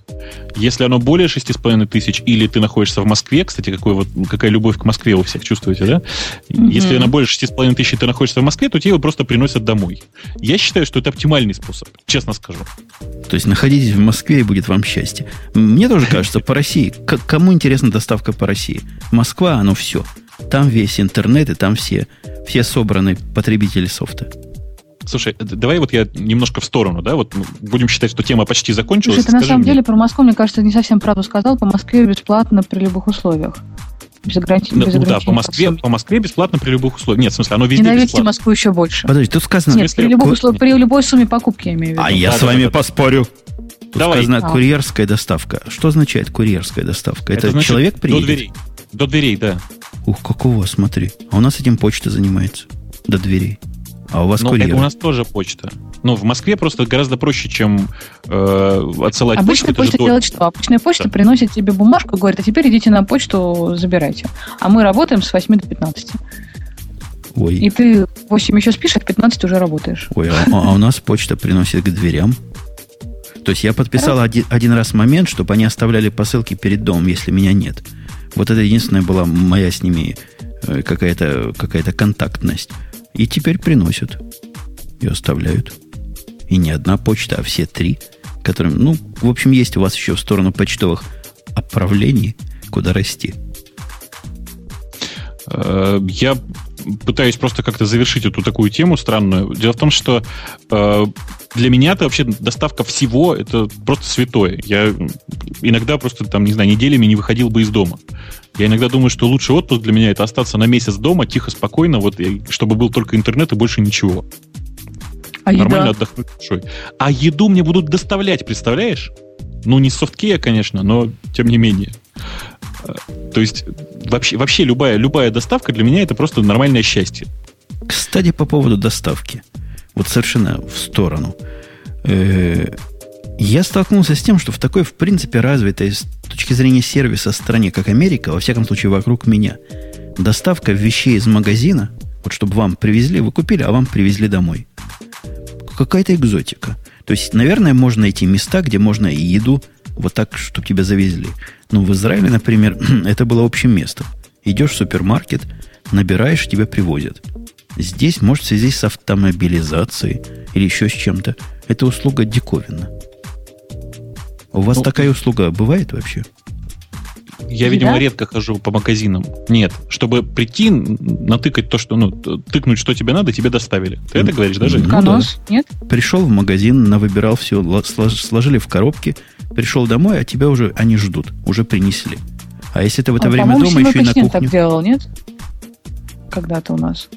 Если оно более 6,5 тысяч, или ты находишься в Москве, кстати, какой вот, какая любовь к Москве у всех чувствуете, да? Mm-hmm. Если оно более 6,5 тысяч, и ты находишься в Москве, то тебе его просто приносят домой. Я считаю, что это оптимальный способ, честно скажу. То есть находитесь в Москве, и будет вам счастье. Мне тоже кажется, по России, кому интересна доставка по России? Москва, оно все. Там весь интернет, и там все, все собраны потребители софта. Слушай, давай вот я немножко в сторону, да, вот будем считать, что тема почти закончилась. Слушай, ты на самом мне... деле про Москву, мне кажется, не совсем правду сказал. По Москве бесплатно при любых условиях. Без ограничений. Ну, без ну да, по Москве, по Москве бесплатно при любых условиях. Нет, в смысле, оно везде Ненавидьте бесплатно. Москву еще больше. Подожди, тут сказано... Нет, при, любых условиях, при любой сумме покупки, я имею в виду. А я да, с вами да, поспорю. Тут Давай. сказано а. курьерская доставка. Что означает курьерская доставка? Это, Это значит, человек приедет? До дверей. До дверей, да. Ух, как у вас, смотри. А у нас этим почта занимается. До дверей. А у вас ну, курьер? у нас тоже почта. Ну, в Москве просто гораздо проще, чем э, отсылать Обычная почту. почта делает что? Обычная почта да. приносит тебе бумажку и говорит, а теперь идите на почту, забирайте. А мы работаем с 8 до 15. Ой. И ты 8 еще спишь, а в 15 уже работаешь. Ой, а, а у нас почта приносит к дверям. То есть я подписал один, один раз момент, чтобы они оставляли посылки перед домом, если меня нет. Вот это единственная была моя с ними э, какая-то какая контактность. И теперь приносят. И оставляют. И не одна почта, а все три, которым, ну, в общем, есть у вас еще в сторону почтовых отправлений, куда расти. Э, я пытаюсь просто как-то завершить эту такую тему странную. Дело в том, что э, для меня это вообще доставка всего это просто святое. Я иногда просто там, не знаю, неделями не выходил бы из дома. Я иногда думаю, что лучший отпуск для меня это остаться на месяц дома, тихо, спокойно, вот, чтобы был только интернет и больше ничего. А Нормально еда? отдохнуть душой. А еду мне будут доставлять, представляешь? Ну, не софткея, конечно, но тем не менее. То есть вообще, вообще любая, любая доставка для меня это просто нормальное счастье. Кстати, по поводу доставки. Вот совершенно в сторону. Э, я столкнулся с тем, что в такой, в принципе, развитой с точки зрения сервиса стране, как Америка, во всяком случае, вокруг меня, доставка вещей из магазина, вот чтобы вам привезли, вы купили, а вам привезли домой. Какая-то экзотика. То есть, наверное, можно найти места, где можно и еду вот так, чтобы тебя завезли. Но в Израиле, например, это было общим местом. Идешь в супермаркет, набираешь, тебя привозят. Здесь, может, в связи с автомобилизацией или еще с чем-то, эта услуга диковина. У вас ну, такая услуга бывает вообще? Я, видимо, да? редко хожу по магазинам. Нет, чтобы прийти, натыкать то, что, ну, тыкнуть, что тебе надо, тебе доставили. Ты это говоришь, даже? Ну? Да. Нет? Пришел в магазин, навыбирал все, сложили в коробки, пришел домой, а тебя уже они ждут, уже принесли. А если ты в это а, время дома еще и на кухню... так делал, нет? Когда-то у нас.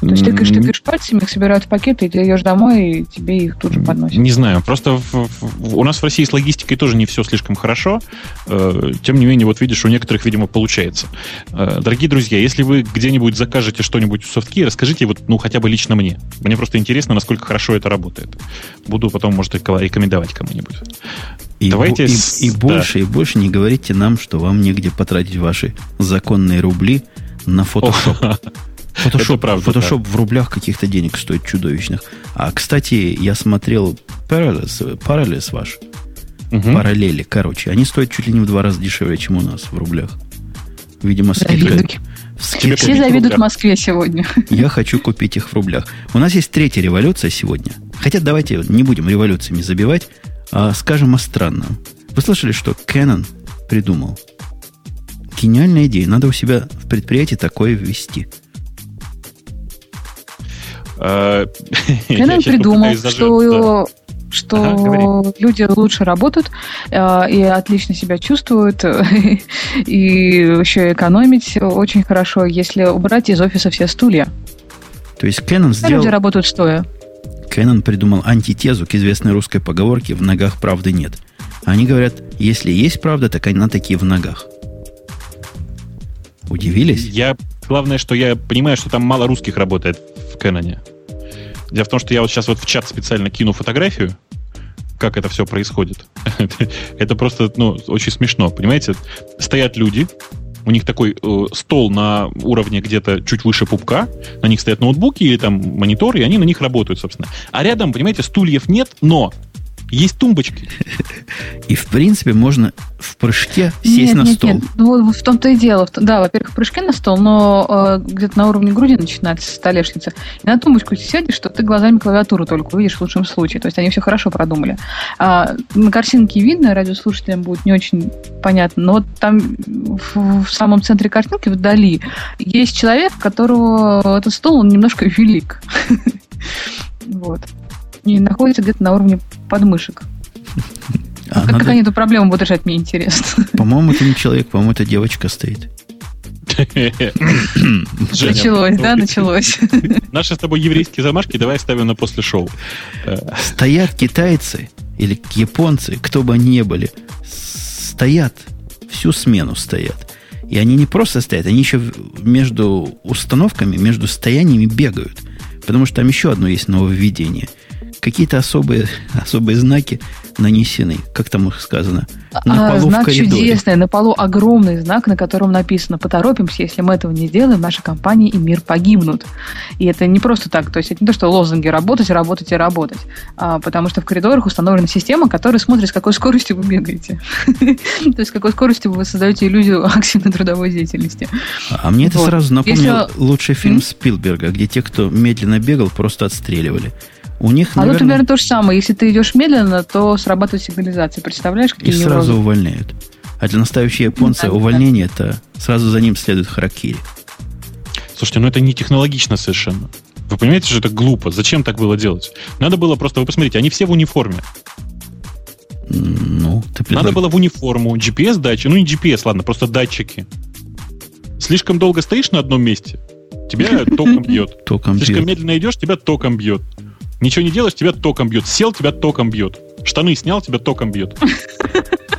То есть ты тыкаешь пальцами, их собирают в пакеты, и ты идешь домой, и тебе их тут же подносят. Не знаю, просто в, в, у нас в России с логистикой тоже не все слишком хорошо. Э, тем не менее, вот видишь, у некоторых, видимо, получается. Э, дорогие друзья, если вы где-нибудь закажете что-нибудь в софтке, расскажите вот, ну, хотя бы лично мне. Мне просто интересно, насколько хорошо это работает. Буду потом, может, рекомендовать кому-нибудь. И, Давайте и, с... и больше, да. и больше не говорите нам, что вам негде потратить ваши законные рубли на фотошоп. Фотошоп, правда, фотошоп да. в рублях каких-то денег стоит чудовищных. А, кстати, я смотрел Parallels, Parallels ваш. Угу. Параллели, короче. Они стоят чуть ли не в два раза дешевле, чем у нас в рублях. Видимо, скидка. скидка. Все завидуют Москве сегодня. Я хочу купить их в рублях. У нас есть третья революция сегодня. Хотя давайте не будем революциями забивать, а скажем о странном. Вы слышали, что Canon придумал? Гениальная идея. Надо у себя в предприятии такое ввести – Кеннон придумал, что что ага, люди лучше работают э, и отлично себя чувствуют, и еще экономить очень хорошо, если убрать из офиса все стулья. То есть Canon сделал... Люди работают стоя. Canon придумал антитезу к известной русской поговорке «в ногах правды нет». Они говорят, если есть правда, так она такие в ногах. Удивились? Я, главное, что я понимаю, что там мало русских работает Кэноне. Дело в том, что я вот сейчас вот в чат специально кину фотографию, как это все происходит. это просто, ну, очень смешно, понимаете? Стоят люди, у них такой э, стол на уровне где-то чуть выше пупка, на них стоят ноутбуки или там мониторы, и они на них работают, собственно. А рядом, понимаете, стульев нет, но есть тумбочки. И, в принципе, можно в прыжке сесть нет, на нет, стол. Нет, ну, в том-то и дело. Да, во-первых, в прыжке на стол, но э, где-то на уровне груди начинается столешница. И на тумбочку сядешь, что ты глазами клавиатуру только увидишь в лучшем случае. То есть они все хорошо продумали. А, на картинке видно, радиослушателям будет не очень понятно, но вот там в, в самом центре картинки, вдали, есть человек, которого этот стол, он немножко велик. Вот и находится где-то на уровне подмышек. А как, надо... как они эту проблему будут решать, мне интересно. По-моему, это не человек, по-моему, это девочка стоит. Началось, да, началось. Наши с тобой еврейские замашки давай ставим на после шоу. Стоят китайцы или японцы, кто бы они ни были, стоят, всю смену стоят. И они не просто стоят, они еще между установками, между стояниями бегают. Потому что там еще одно есть нововведение – какие-то особые, особые знаки нанесены, как там их сказано, на а, полу знак в коридоре. чудесный, на полу огромный знак, на котором написано «Поторопимся, если мы этого не сделаем, наша компания и мир погибнут». И это не просто так, то есть это не то, что лозунги «работать, работать и работать», а, потому что в коридорах установлена система, которая смотрит, с какой скоростью вы бегаете. То есть с какой скоростью вы создаете иллюзию активной трудовой деятельности. А мне это сразу напомнил лучший фильм Спилберга, где те, кто медленно бегал, просто отстреливали. У них, а наверное... тут, наверное, то же самое. Если ты идешь медленно, то срабатывает сигнализация. Представляешь, какие И неврозы? сразу увольняют. А для настоящего японца да, увольнение да. это сразу за ним следует харакири. Слушайте, ну это не технологично совершенно. Вы понимаете, что это глупо? Зачем так было делать? Надо было просто, вы посмотрите, они все в униформе. Ну, ты предлаг... Надо было в униформу, GPS-датчики, ну не GPS, ладно, просто датчики. Слишком долго стоишь на одном месте, тебя током бьет. Током Слишком медленно идешь, тебя током бьет. Ничего не делаешь, тебя током бьет. Сел, тебя током бьет. Штаны снял, тебя током бьет.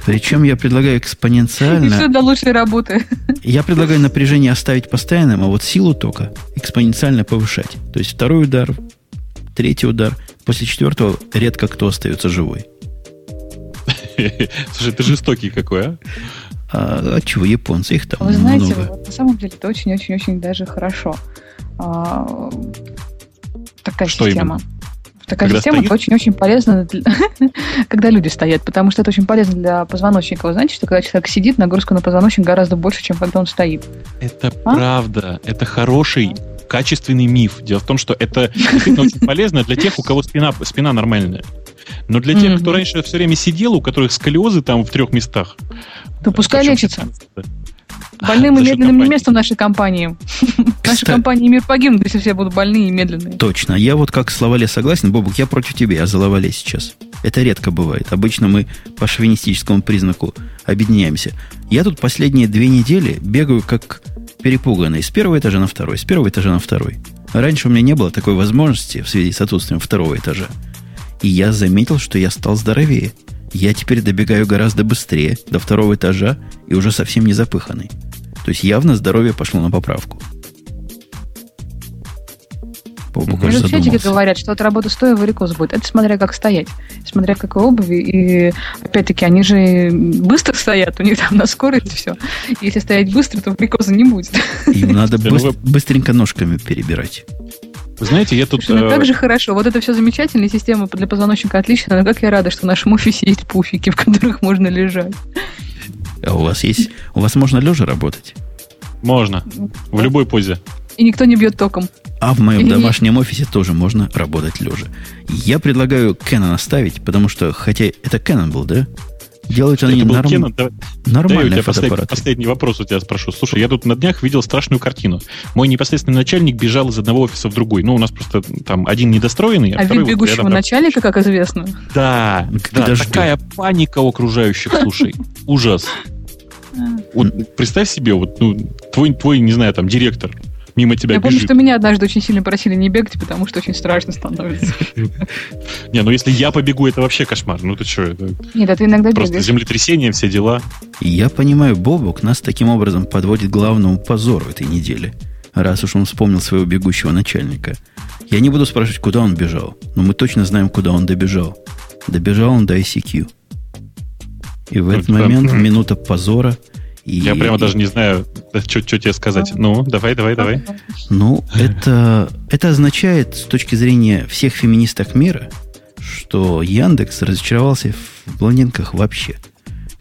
Причем я предлагаю экспоненциально... И все для лучшей работы. Я предлагаю напряжение оставить постоянным, а вот силу тока экспоненциально повышать. То есть второй удар, третий удар, после четвертого редко кто остается живой. Слушай, ты жестокий какой, а? А, а чего, японцы, их там Вы знаете, много. Вот, на самом деле это очень-очень-очень даже хорошо. А, такая Что система. Именно? Такая когда система очень-очень полезна, для... когда люди стоят, потому что это очень полезно для позвоночника. Вы знаете, что когда человек сидит, нагрузка на позвоночник гораздо больше, чем когда он стоит. Это а? правда. Это хороший, качественный миф. Дело в том, что это действительно очень полезно для тех, у кого спина, спина нормальная. Но для тех, кто раньше все время сидел, у которых сколиозы там в трех местах, то пускай лечится. Больным и медленным не место в нашей компании. Нашей компании мир погибнет, если все будут больные и медленные. Точно. Я вот как с Лавале согласен. Бобук, я против тебя, я за Лавале сейчас. Это редко бывает. Обычно мы по шовинистическому признаку объединяемся. Я тут последние две недели бегаю как перепуганный. С первого этажа на второй, с первого этажа на второй. Раньше у меня не было такой возможности в связи с отсутствием второго этажа. И я заметил, что я стал здоровее. Я теперь добегаю гораздо быстрее, до второго этажа, и уже совсем не запыханный. То есть явно здоровье пошло на поправку. Бобук Же чатики говорят, что от работы стоя варикоз будет. Это смотря как стоять, смотря какой обуви. И опять-таки, они же быстро стоят, у них там на скорость все. Если стоять быстро, то варикоза не будет. Им надо быс- быстренько ножками перебирать. Вы знаете, я тут... Слушай, ну как же хорошо. Вот это все замечательно, система для позвоночника отличная, но как я рада, что в нашем офисе есть пуфики, в которых можно лежать. А у вас есть... У вас можно лежа работать? Можно. В любой позе. И никто не бьет током. А в моем домашнем офисе тоже можно работать лежа. Я предлагаю Canon оставить, потому что, хотя это Canon был, да? Делают они норм... Canon, да, нормальные да, у тебя последний, последний вопрос у тебя спрошу. Слушай, я тут на днях видел страшную картину. Мой непосредственный начальник бежал из одного офиса в другой. Ну, у нас просто там один недостроенный, а, а вид бегущего вот начальника, как известно. Да, да такая паника у окружающих, слушай. Ужас. Вот представь себе, вот ну, твой, твой, не знаю, там, директор мимо тебя Я бежит. помню, что меня однажды очень сильно просили не бегать, потому что очень страшно становится. Не, ну если я побегу, это вообще кошмар. Ну ты что, это... Нет, это иногда Просто землетрясение, все дела. Я понимаю, Бобок нас таким образом подводит к главному позору этой недели, раз уж он вспомнил своего бегущего начальника. Я не буду спрашивать, куда он бежал, но мы точно знаем, куда он добежал. Добежал он до ICQ. И в этот момент минута позора – и, Я прямо и, даже не знаю, что тебе сказать. Ну, давай, давай, давай. Ну, это, это означает с точки зрения всех феминисток мира, что Яндекс разочаровался в блондинках вообще.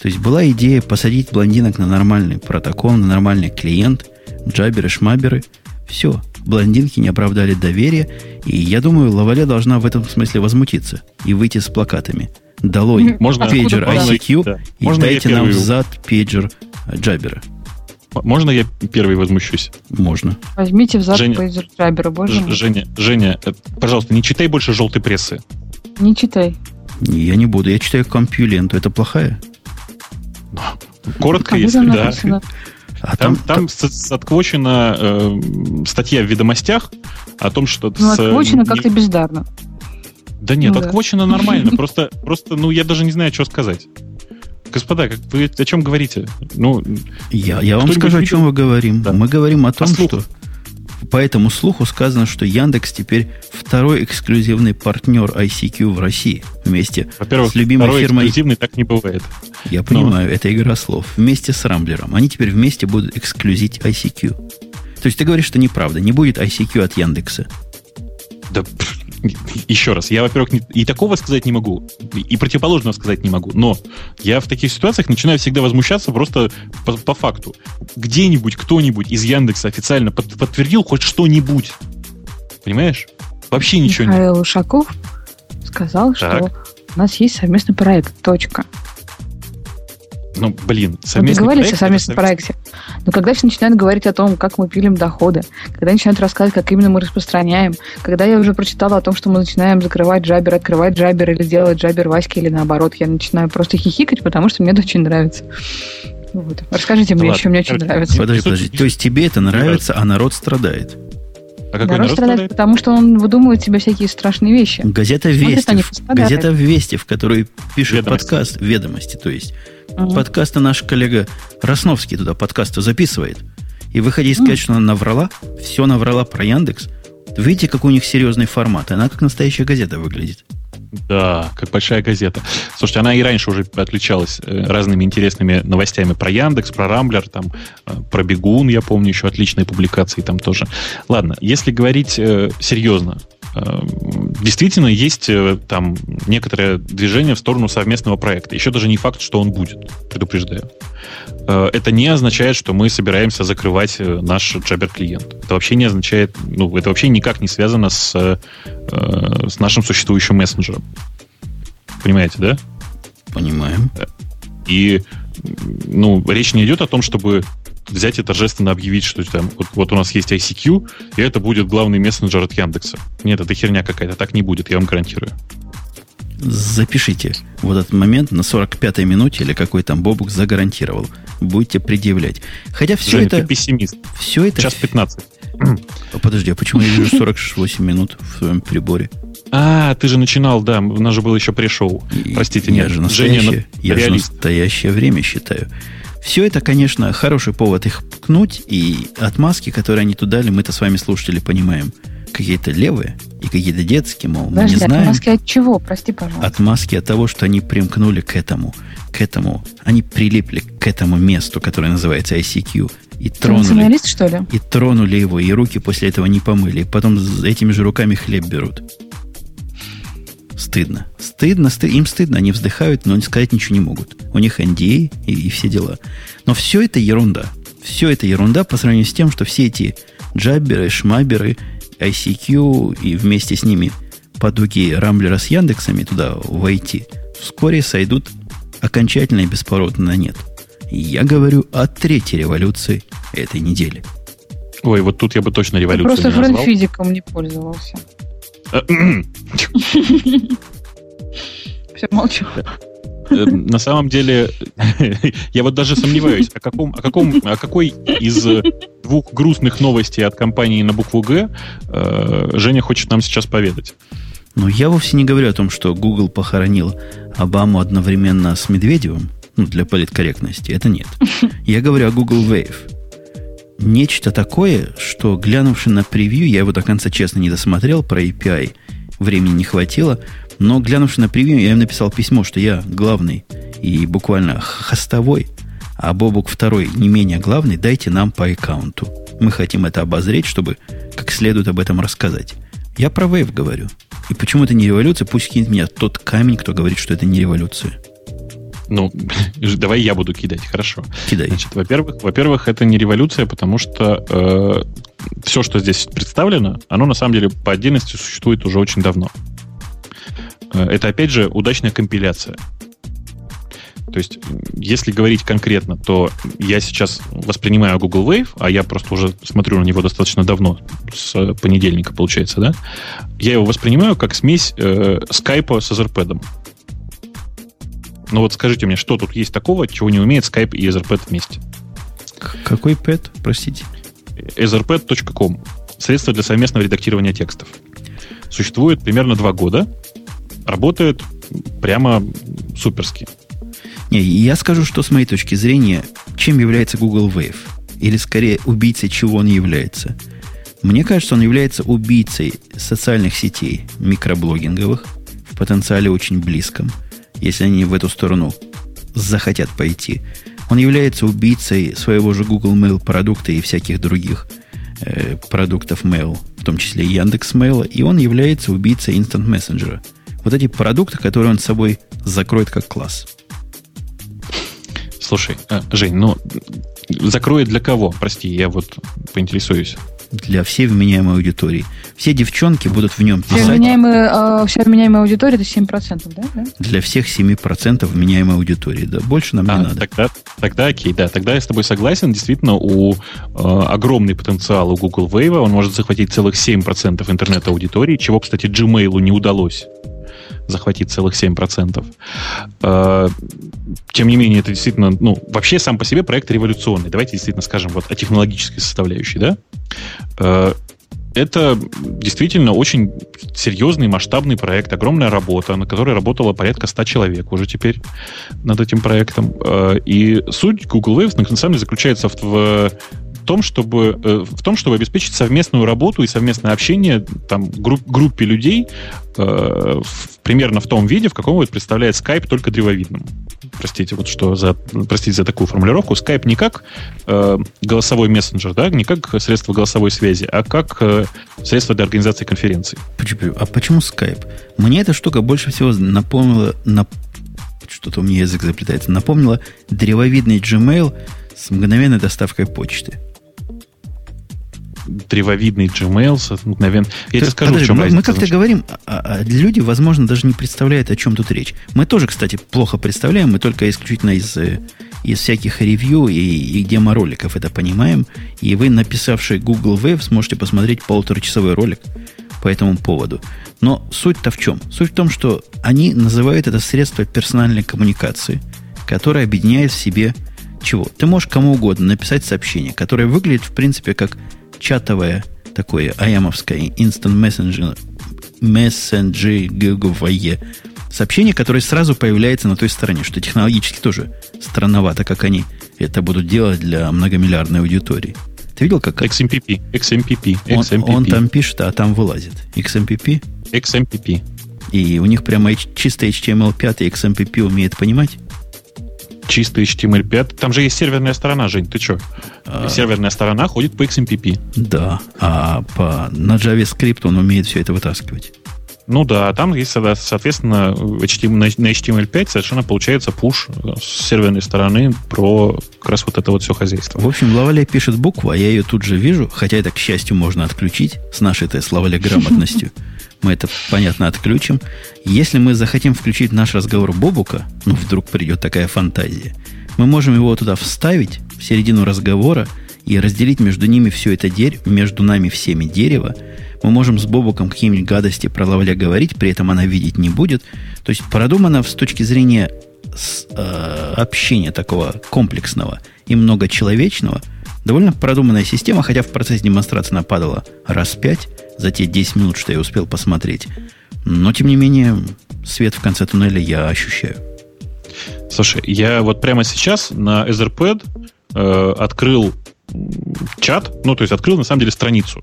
То есть была идея посадить блондинок на нормальный протокол, на нормальный клиент, джаберы, шмаберы. Все, блондинки не оправдали доверия, и я думаю, Лавале должна в этом смысле возмутиться и выйти с плакатами. Долой можно, пейджер ICQ да. и можно дайте нам взад пейджер Джабера. Можно я первый возмущусь? Можно. Возьмите в Женя, пейджер Джабера, боже мой. Женя, Женя, э, пожалуйста, не читай больше желтой прессы. Не читай. Я не буду. Я читаю компьюленту. Это плохая? Коротко, а если да. А там, там, там отквочена э, статья в ведомостях о том, что... Ну, отквочена как-то бездарно. Да нет, ну, отквочена да. нормально. Просто, просто, ну, я даже не знаю, что сказать. Господа, как вы о чем говорите? Ну, я, я вам скажу, о чем мы говорим. Да. Мы говорим о том, о что по этому слуху сказано, что Яндекс теперь второй эксклюзивный партнер ICQ в России вместе с любимой второй фирмой. эксклюзивный так не бывает. Я понимаю, Но. это игра слов. Вместе с Рамблером. Они теперь вместе будут эксклюзить ICQ. То есть ты говоришь, что неправда. Не будет ICQ от Яндекса. Да, еще раз, я, во-первых, и такого сказать не могу, и противоположного сказать не могу, но я в таких ситуациях начинаю всегда возмущаться просто по, по факту. Где-нибудь кто-нибудь из Яндекса официально под, подтвердил хоть что-нибудь. Понимаешь? Вообще ничего Михаил нет. Михаил Ушаков сказал, так. что у нас есть совместный проект. Точка. Ну, блин, совместный проект. о совместном проекте. Но когда все начинают говорить о том, как мы пилим доходы, когда начинают рассказывать, как именно мы распространяем, когда я уже прочитала о том, что мы начинаем закрывать джабер, открывать джабер или делать джабер Васьки или наоборот, я начинаю просто хихикать, потому что мне это очень нравится. Вот. Расскажите да мне, ладно. что мне очень нравится. Подожди, подожди. То есть тебе это нравится, а народ страдает? А какой народ, народ страдает, страдает? Потому что он выдумывает себе всякие страшные вещи. Газета Вести, газета Вести, в которой пишет ведомости. подкаст, ведомости, то есть угу. подкасты наш коллега Росновский туда подкасты записывает. И вы хотите сказать, угу. что она наврала? Все наврала про Яндекс? Видите, какой у них серьезный формат? Она как настоящая газета выглядит. Да, как большая газета. Слушайте, она и раньше уже отличалась э, разными интересными новостями про Яндекс, про Рамблер, там, э, про Бегун, я помню, еще отличные публикации там тоже. Ладно, если говорить э, серьезно, действительно есть э, там некоторое движение в сторону совместного проекта. Еще даже не факт, что он будет, предупреждаю. Э, это не означает, что мы собираемся закрывать э, наш Jabber клиент. Это вообще не означает, ну, это вообще никак не связано с, э, с нашим существующим мессенджером. Понимаете, да? Понимаем. И, ну, речь не идет о том, чтобы взять и торжественно объявить, что там вот, вот у нас есть ICQ, и это будет главный мессенджер от Яндекса. Нет, это херня какая-то, так не будет, я вам гарантирую запишите вот этот момент на 45-й минуте или какой там Бобук загарантировал. Будете предъявлять. Хотя все Женя, это... Ты пессимист. Все это... Час 15. Подожди, а почему я вижу 48 минут в своем приборе? А, ты же начинал, да, у нас же было еще пришел. Простите, я нет. Же настоящее, Женя, я же настоящее время считаю. Все это, конечно, хороший повод их пкнуть, и отмазки, которые они туда дали, мы-то с вами, слушатели, понимаем – какие-то левые и какие-то детские, мол, Подожди, мы не знаем. Отмазки от чего? Прости, пожалуйста. Отмазки от того, что они примкнули к этому, к этому, они прилипли к этому месту, которое называется ICQ, и тронули, что ли? и тронули его, и руки после этого не помыли, и потом этими же руками хлеб берут. Стыдно. Стыдно, стыд, им стыдно, они вздыхают, но сказать ничего не могут. У них NDA и, и все дела. Но все это ерунда. Все это ерунда по сравнению с тем, что все эти джабберы, шмаберы ICQ и вместе с ними подуги Рамблера с Яндексами туда войти, вскоре сойдут окончательно и бесповоротно на нет. Я говорю о третьей революции этой недели. Ой, вот тут я бы точно революцию Ты просто френдфизиком не пользовался. Э, Все, молчу. Э, на самом деле, я вот даже сомневаюсь, о каком, о каком, о какой из двух грустных новостей от компании на букву Г э, Женя хочет нам сейчас поведать. Ну, я вовсе не говорю о том, что Google похоронил Обаму одновременно с Медведевым, ну, для политкорректности. Это нет. Я говорю о Google Wave. Нечто такое, что, глянувши на превью, я его до конца честно не досмотрел, про API времени не хватило, но, глянувши на превью, я им написал письмо, что я главный и буквально хостовой, а Бобук второй не менее главный, дайте нам по аккаунту. Мы хотим это обозреть, чтобы как следует об этом рассказать. Я про Wave говорю. И почему это не революция? Пусть кинет меня тот камень, кто говорит, что это не революция. Ну, давай я буду кидать, хорошо. Кидай. Значит, во-первых, во-первых, это не революция, потому что э, все, что здесь представлено, оно на самом деле по отдельности существует уже очень давно. Э, это, опять же, удачная компиляция. То есть, если говорить конкретно, то я сейчас воспринимаю Google Wave, а я просто уже смотрю на него достаточно давно, с понедельника, получается, да? Я его воспринимаю как смесь э, скайпа с Etherpad. Ну вот скажите мне, что тут есть такого, чего не умеет Skype и Etherpad вместе? Какой пэт, простите? etherpad.com. Средство для совместного редактирования текстов. Существует примерно два года работает прямо суперски. Не, я скажу, что с моей точки зрения, чем является Google Wave? Или скорее убийцей чего он является? Мне кажется, он является убийцей социальных сетей, микроблогинговых, в потенциале очень близком, если они в эту сторону захотят пойти. Он является убийцей своего же Google Mail продукта и всяких других э, продуктов Mail, в том числе Яндекс Mail, и он является убийцей Instant Messenger – вот эти продукты, которые он с собой закроет как класс. Слушай, э, Жень, ну закроет для кого? Прости, я вот поинтересуюсь. Для всей вменяемой аудитории. Все девчонки будут в нем писать. Вся вменяемая, э, вся вменяемая аудитория это 7%, да? Для всех 7% вменяемой аудитории, да. Больше нам а, не надо. Тогда, тогда окей, да. Тогда я с тобой согласен. Действительно, у э, огромный потенциал у Google Wave. Он может захватить целых 7% интернет-аудитории, чего, кстати, Gmail не удалось захватить целых 7%. Э, тем не менее, это действительно, ну, вообще сам по себе проект революционный. Давайте действительно скажем вот о технологической составляющей, да? Э, это действительно очень серьезный масштабный проект, огромная работа, на которой работало порядка 100 человек уже теперь над этим проектом. Э, и суть Google Waves на самом деле заключается в том, чтобы, э, в том, чтобы обеспечить совместную работу и совместное общение там, групп, группе людей э, в, примерно в том виде, в каком вот представляет Skype только древовидным. Простите, вот что за, простите за такую формулировку. Skype не как э, голосовой мессенджер, да, не как средство голосовой связи, а как э, средство для организации конференций. Почему, а почему Skype? Мне эта штука больше всего напомнила, на, что-то у меня язык заплетается, напомнила древовидный Gmail с мгновенной доставкой почты древовидный Gmail мгновенно... Я тебе скажу, подожди, в чем мы, разница. Мы как-то говорим, а, а люди, возможно, даже не представляют, о чем тут речь. Мы тоже, кстати, плохо представляем, мы только исключительно из, э, из всяких ревью и, и демо-роликов это понимаем. И вы, написавший Google Wave, сможете посмотреть полуторачасовой ролик по этому поводу. Но суть-то в чем? Суть в том, что они называют это средство персональной коммуникации, которое объединяет в себе чего? Ты можешь кому угодно написать сообщение, которое выглядит, в принципе, как чатовое такое аямовское instant messenger, мессенджеровое сообщение, которое сразу появляется на той стороне, что технологически тоже странновато, как они это будут делать для многомиллиардной аудитории. Ты видел, как... XMPP. XMPP. XMPP. Он, он там пишет, а там вылазит. XMPP? XMPP. И у них прямо чисто HTML5 и XMPP умеет понимать? Чисто HTML5. Там же есть серверная сторона, Жень, ты что? А... Серверная сторона ходит по XMPP. Да, а по, на JavaScript он умеет все это вытаскивать. Ну да, там есть, соответственно, HTML, на HTML5 совершенно получается пуш с серверной стороны про как раз вот это вот все хозяйство. В общем, Лавале пишет букву, а я ее тут же вижу, хотя это, к счастью, можно отключить с нашей-то с Лавале грамотностью. Мы это, понятно, отключим. Если мы захотим включить наш разговор Бобука, ну, вдруг придет такая фантазия, мы можем его туда вставить, в середину разговора, и разделить между ними все это дерево, между нами всеми дерево. Мы можем с Бобуком какие-нибудь гадости про Лавля говорить, при этом она видеть не будет. То есть продумано с точки зрения с, э, общения такого комплексного и многочеловечного, довольно продуманная система, хотя в процессе демонстрации нападала раз пять, за те 10 минут, что я успел посмотреть. Но, тем не менее, свет в конце туннеля я ощущаю. Слушай, я вот прямо сейчас на Etherpad э, открыл чат, ну, то есть открыл, на самом деле, страницу,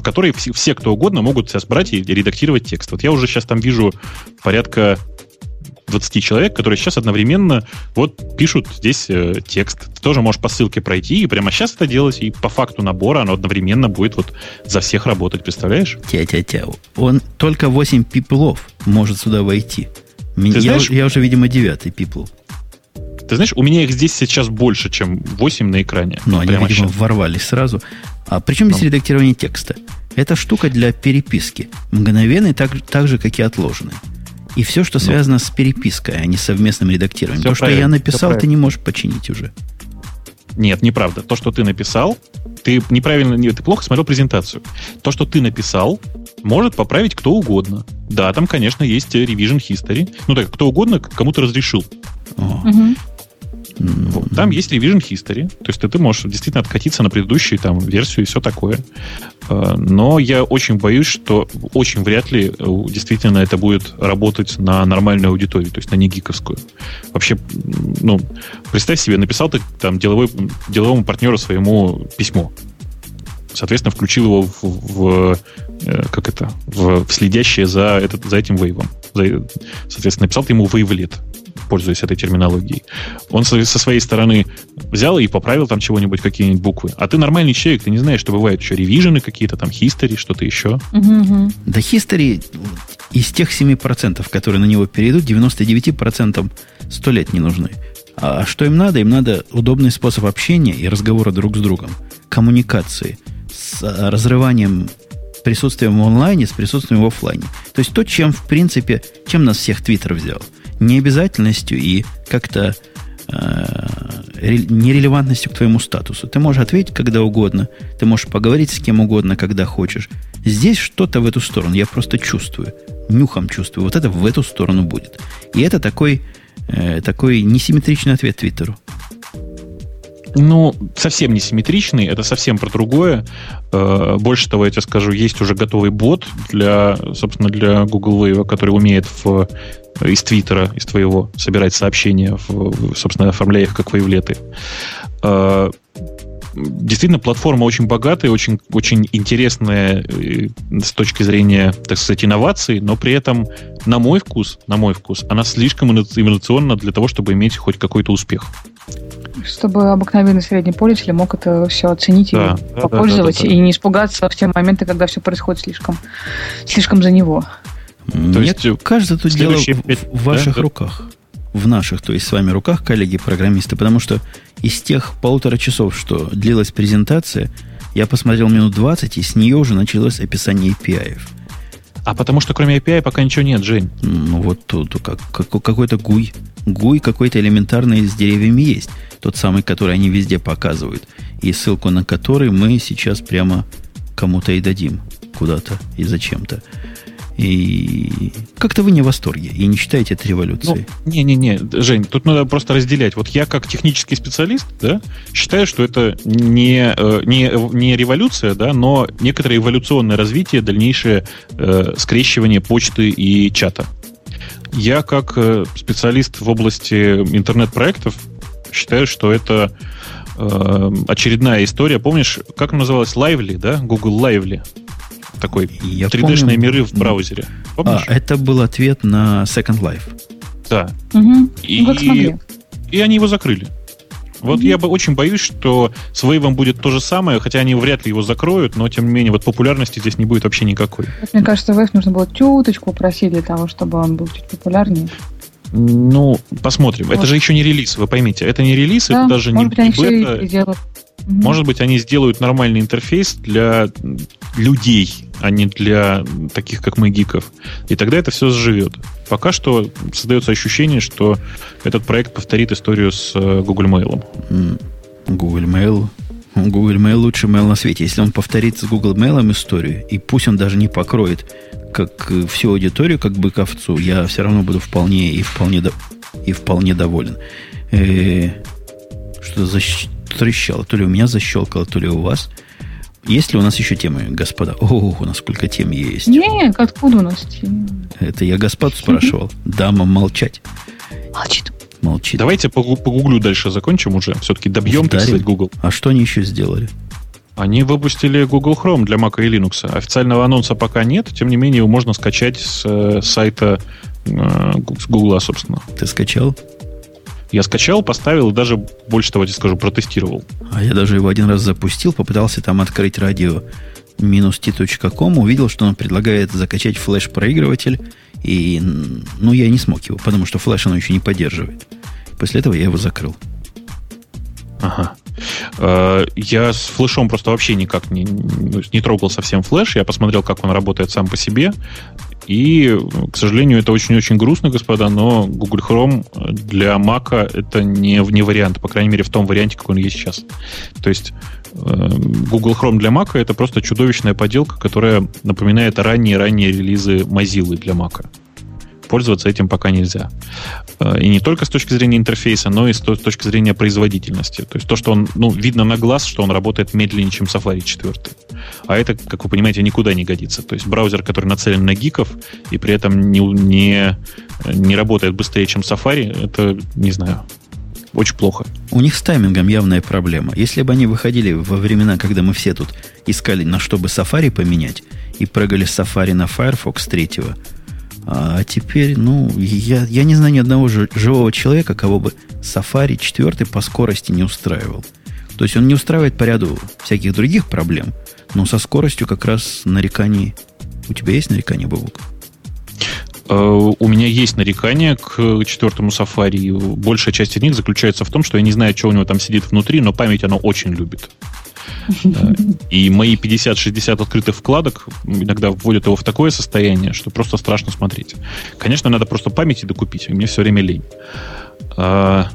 в которой все, все кто угодно могут сейчас брать и редактировать текст. Вот я уже сейчас там вижу порядка 20 человек, которые сейчас одновременно вот пишут здесь э, текст. Ты тоже можешь по ссылке пройти и прямо сейчас это делать, и по факту набора оно одновременно будет вот за всех работать, представляешь? Тя-тя-тя. Он только 8 пиплов может сюда войти. Ты знаешь, я, я уже, видимо, девятый пипл. Ты знаешь, у меня их здесь сейчас больше, чем 8 на экране. Ну, они, видимо, сейчас. ворвались сразу. А причем здесь ну. редактирование текста? Это штука для переписки. Мгновенной, так, так же, как и отложенной. И все, что ну. связано с перепиской, а не совместным редактированием. То, что я написал, ты не можешь починить уже. Нет, неправда. То, что ты написал, ты неправильно, ты плохо смотрел презентацию. То, что ты написал, может поправить кто угодно. Да, там, конечно, есть revision history. Ну так, кто угодно кому-то разрешил. О. Угу. Вот. Там есть revision history, то есть ты, ты можешь действительно откатиться на предыдущую там, версию и все такое. А, но я очень боюсь, что очень вряд ли э, действительно это будет работать на нормальную аудиторию, то есть на негиковскую. Вообще, ну, представь себе, написал ты там деловой, деловому партнеру своему письмо. Соответственно, включил его в, в э, как это, в, в следящее за, этот, за этим вейвом. За, соответственно, написал ты ему вейвлет пользуясь этой терминологией. Он со, со своей стороны взял и поправил там чего-нибудь, какие-нибудь буквы. А ты нормальный человек, ты не знаешь, что бывают еще ревижены какие-то, там history, что-то еще. Угу. Да history из тех 7%, которые на него перейдут, 99% сто лет не нужны. А что им надо? Им надо удобный способ общения и разговора друг с другом, коммуникации, с разрыванием присутствием в онлайне с присутствием в офлайне. То есть то, чем, в принципе, чем нас всех Твиттер взял – необязательностью и как-то э, нерелевантностью к твоему статусу. Ты можешь ответить когда угодно, ты можешь поговорить с кем угодно, когда хочешь. Здесь что-то в эту сторону, я просто чувствую, нюхом чувствую, вот это в эту сторону будет. И это такой, э, такой несимметричный ответ Твиттеру. ну, совсем не симметричный, это совсем про другое. Э, больше того, я тебе скажу, есть уже готовый бот для, собственно, для Google Wave, который умеет в, из Твиттера, из твоего, собирать сообщения, в, собственно, оформляя их как вейвлеты. Э, действительно, платформа очень богатая, очень, очень интересная э, с точки зрения, так сказать, инноваций, но при этом, на мой вкус, на мой вкус, она слишком инновационна для того, чтобы иметь хоть какой-то успех. Чтобы обыкновенный средний пользователь мог это все оценить да, и да, попользовать, да, да, да, да. и не испугаться в те моменты, когда все происходит слишком, слишком за него. То есть, кажется, тут дело в, в ваших да? руках в наших, то есть с вами руках, коллеги-программисты, потому что из тех полутора часов, что длилась презентация, я посмотрел минут 20, и с нее уже началось описание API. А потому что кроме API пока ничего нет, Жень. Ну вот тут как, как, какой-то гуй. Гуй какой-то элементарный с деревьями есть. Тот самый, который они везде показывают. И ссылку на который мы сейчас прямо кому-то и дадим куда-то и зачем-то. И как-то вы не в восторге и не считаете это революцией. Ну, не-не-не, Жень, тут надо просто разделять. Вот я как технический специалист, да, считаю, что это не, э, не, не революция, да, но некоторое эволюционное развитие, дальнейшее э, скрещивание почты и чата. Я как э, специалист в области интернет-проектов считаю, что это э, очередная история. Помнишь, как называлась Lively, да? Google Lively такой Я 3D-шные миры в браузере. Помнишь? А, это был ответ на Second Life. Да. Угу. И, ну, и они его закрыли. Вот mm я бы очень боюсь, что с Wave будет то же самое, хотя они вряд ли его закроют, но тем не менее вот популярности здесь не будет вообще никакой. Мне кажется, Wave нужно было чуточку упросить для того, чтобы он был чуть популярнее. Ну, посмотрим. Вот. Это же еще не релиз, вы поймите. Это не релиз, да, это даже не, не бета. Может быть, они сделают нормальный интерфейс для людей, а не для таких, как мы, гиков. И тогда это все заживет. Пока что создается ощущение, что этот проект повторит историю с э, Google Mail. Google Mail Google Mail лучший mail на свете. Если он повторит с Google Mail историю, и пусть он даже не покроет как всю аудиторию, как бы к овцу, я все равно буду вполне и вполне, до, и вполне доволен. Э, что за трещало. То ли у меня защелкало, то ли у вас. Есть ли у нас еще темы, господа? О, у нас сколько тем есть. Нет, откуда у нас темы? Это я господ спрашивал. Дама молчать. Молчит. Молчит. Давайте по, по Гуглю дальше закончим уже. Все-таки добьем, так сказать, Google. А что они еще сделали? Они выпустили Google Chrome для Mac и Linux. Официального анонса пока нет, тем не менее его можно скачать с э, сайта э, Google, собственно. Ты скачал? Я скачал, поставил и даже, больше того, я скажу, протестировал. А я даже его один раз запустил, попытался там открыть радио минус t.com, увидел, что он предлагает закачать флеш-проигрыватель, и, ну, я не смог его, потому что флеш оно еще не поддерживает. После этого я его закрыл. Ага. Э, я с флешом просто вообще никак не, не трогал совсем флеш. Я посмотрел, как он работает сам по себе. И, к сожалению, это очень-очень грустно, господа, но Google Chrome для Mac это не, не вариант, по крайней мере, в том варианте, какой он есть сейчас. То есть э, Google Chrome для Mac это просто чудовищная поделка, которая напоминает ранние-ранние релизы Mozilla для Mac пользоваться этим пока нельзя. Э, и не только с точки зрения интерфейса, но и с точки зрения производительности. То есть то, что он, ну, видно на глаз, что он работает медленнее, чем Safari 4. А это, как вы понимаете, никуда не годится. То есть браузер, который нацелен на гиков и при этом не, не, не работает быстрее, чем Safari, это, не знаю, очень плохо. У них с таймингом явная проблема. Если бы они выходили во времена, когда мы все тут искали, на что бы Safari поменять, и прыгали с Safari на Firefox третьего, а теперь, ну, я, я не знаю ни одного живого человека, кого бы Safari 4 по скорости не устраивал. То есть он не устраивает по ряду всяких других проблем, но со скоростью как раз нареканий... У тебя есть нарекания, Бабук? Э, у меня есть нарекания к четвертому Safari. Большая часть из них заключается в том, что я не знаю, что у него там сидит внутри, но память оно очень любит. И мои 50-60 открытых вкладок иногда вводят его в такое состояние, что просто страшно смотреть. Конечно, надо просто памяти докупить, и мне все время лень. А,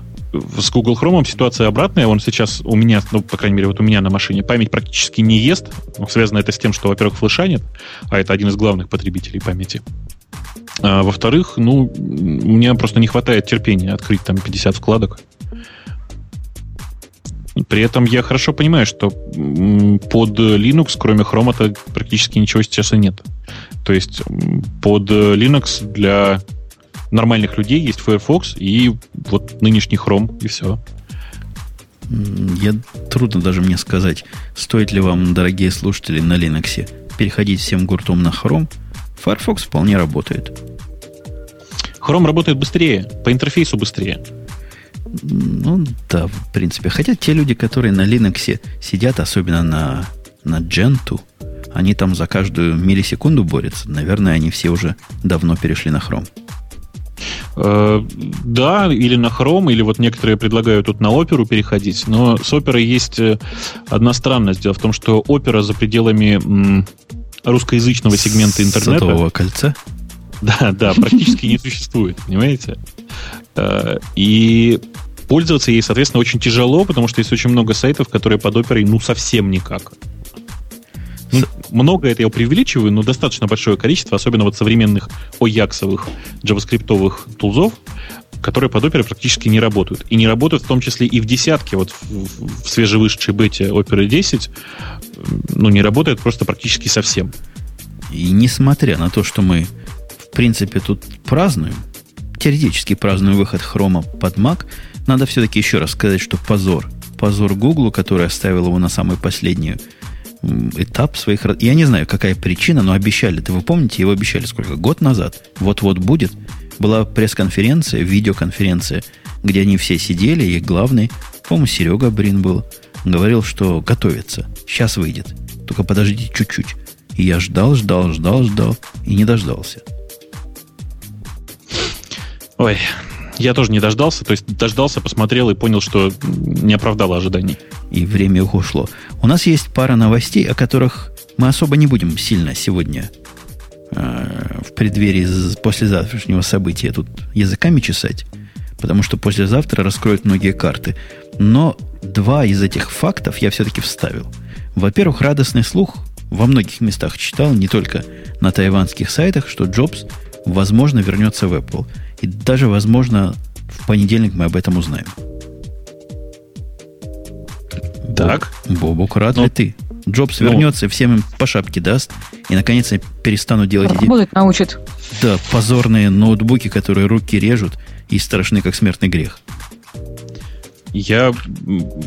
с Google Chrome ситуация обратная. Он сейчас у меня, ну, по крайней мере, вот у меня на машине память практически не ест. Ну, связано это с тем, что, во-первых, флеша нет, а это один из главных потребителей памяти. А, во-вторых, ну, меня просто не хватает терпения открыть там 50 вкладок. При этом я хорошо понимаю, что под Linux, кроме Chrome, практически ничего сейчас и нет. То есть под Linux для нормальных людей есть Firefox и вот нынешний Chrome, и все. Я трудно даже мне сказать, стоит ли вам, дорогие слушатели, на Linux переходить всем гуртом на Chrome. Firefox вполне работает. Chrome работает быстрее, по интерфейсу быстрее. Ну да, в принципе. Хотя те люди, которые на Linux сидят, особенно на, на Gentoo, они там за каждую миллисекунду борются. Наверное, они все уже давно перешли на Chrome. Э, да, или на Chrome, или вот некоторые предлагают тут на оперу переходить. Но с оперой есть э, одна странность. Дело в том, что опера за пределами русскоязычного сегмента интернета... Сотового кольца? Да, да, практически не существует, понимаете? Э, и пользоваться ей, соответственно, очень тяжело, потому что есть очень много сайтов, которые под оперой ну совсем никак. Ну, много это я преувеличиваю, но достаточно большое количество, особенно вот современных ояксовых джаваскриптовых тулзов, которые под оперой практически не работают. И не работают в том числе и в десятке, вот в, в свежевышедшей бете оперы 10, ну, не работает просто практически совсем. И несмотря на то, что мы, в принципе, тут празднуем, теоретически празднуем выход хрома под Mac, надо все-таки еще раз сказать, что позор. Позор Гуглу, который оставил его на самый последний этап своих... Я не знаю, какая причина, но обещали. Ты вы помните, его обещали сколько? Год назад. Вот-вот будет. Была пресс-конференция, видеоконференция, где они все сидели, и главный, по-моему, Серега Брин был, говорил, что готовится. Сейчас выйдет. Только подождите чуть-чуть. И я ждал, ждал, ждал, ждал, и не дождался. Ой, я тоже не дождался, то есть дождался, посмотрел и понял, что не оправдало ожиданий. И время ушло. У нас есть пара новостей, о которых мы особо не будем сильно сегодня э, в преддверии послезавтрашнего события тут языками чесать, потому что послезавтра раскроют многие карты. Но два из этих фактов я все-таки вставил. Во-первых, радостный слух во многих местах читал, не только на тайванских сайтах, что Джобс, возможно, вернется в Apple – и даже, возможно, в понедельник мы об этом узнаем. Так. Бобук, рад Но... ли ну, ты? Джобс Но... Ну. вернется, всем им по шапке даст, и наконец перестанут делать Работать эти... научит. Да, позорные ноутбуки, которые руки режут и страшны, как смертный грех. Я,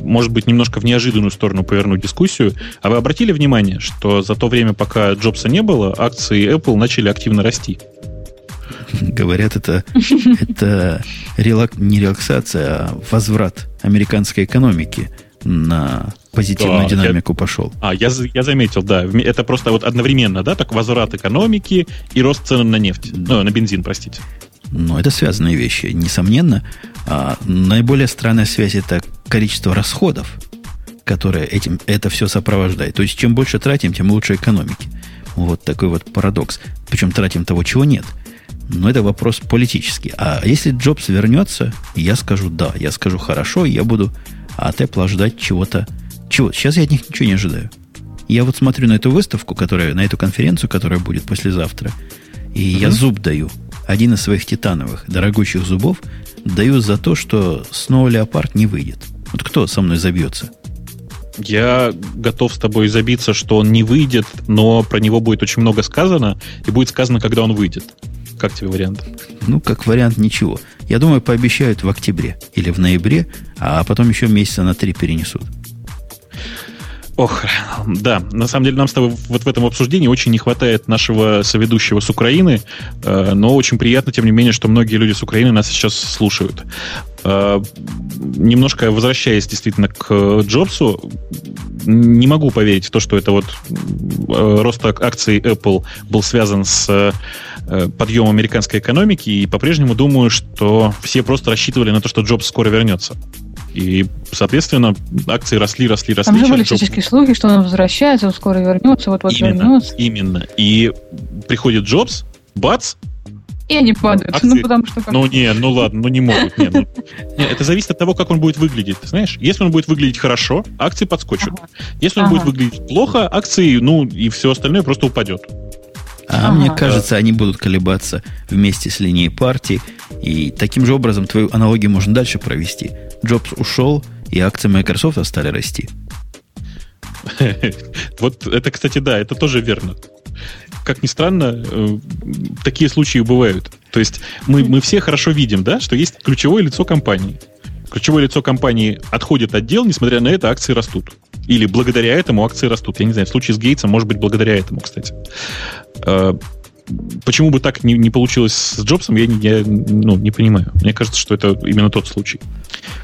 может быть, немножко в неожиданную сторону поверну дискуссию. А вы обратили внимание, что за то время, пока Джобса не было, акции Apple начали активно расти? Говорят, это, это релак, не релаксация, а возврат американской экономики на позитивную да, динамику я, пошел. А, я, я заметил, да. Это просто вот одновременно, да, так возврат экономики и рост цен на нефть. Ну, на бензин, простите. Ну, это связанные вещи, несомненно. А наиболее странная связь это количество расходов, которое этим, это все сопровождает. То есть, чем больше тратим, тем лучше экономики. Вот такой вот парадокс. Причем тратим того, чего нет. Но это вопрос политический. А если Джобс вернется, я скажу да, я скажу хорошо, я буду от Apple ждать чего-то. Чего? Сейчас я от них ничего не ожидаю. Я вот смотрю на эту выставку, которая, на эту конференцию, которая будет послезавтра, и uh-huh. я зуб даю. Один из своих титановых, дорогущих зубов, даю за то, что Snow Leopard не выйдет. Вот кто со мной забьется? Я готов с тобой забиться, что он не выйдет, но про него будет очень много сказано, и будет сказано, когда он выйдет. Как тебе вариант? Ну, как вариант, ничего. Я думаю, пообещают в октябре или в ноябре, а потом еще месяца на три перенесут. Ох, да, на самом деле нам с тобой вот в этом обсуждении очень не хватает нашего соведущего с Украины, э, но очень приятно, тем не менее, что многие люди с Украины нас сейчас слушают. Э, немножко возвращаясь действительно к Джобсу, не могу поверить в то, что это вот э, рост акций Apple был связан с подъемом американской экономики, и по-прежнему думаю, что все просто рассчитывали на то, что Джобс скоро вернется. И, соответственно, акции росли, росли, росли. Там же были всяческие слухи, что он возвращается, он скоро вернется, вот-вот именно, вернется. Именно. И приходит Джобс, бац, и они падают. Акции... Ну, потому что... Ну, не, ну ладно, ну не могут. Не, ну... не, это зависит от того, как он будет выглядеть. Ты знаешь, если он будет выглядеть хорошо, акции подскочат. Ага. Если он ага. будет выглядеть плохо, акции, ну, и все остальное просто упадет. А ага. мне кажется, они будут колебаться вместе с линией партии. И таким же образом твою аналогию можно дальше провести. Джобс ушел, И акции Microsoft стали расти. Вот это, кстати, да, это тоже верно. Как ни странно, э, такие случаи бывают. То есть мы, мы все хорошо видим, да, что есть ключевое лицо компании. Ключевое лицо компании отходит от дел, несмотря на это акции растут. Или благодаря этому акции растут. Я не знаю, в случае с Гейтсом, может быть, благодаря этому, кстати. Э, почему бы так не, не получилось с Джобсом, я, не, я ну, не понимаю. Мне кажется, что это именно тот случай.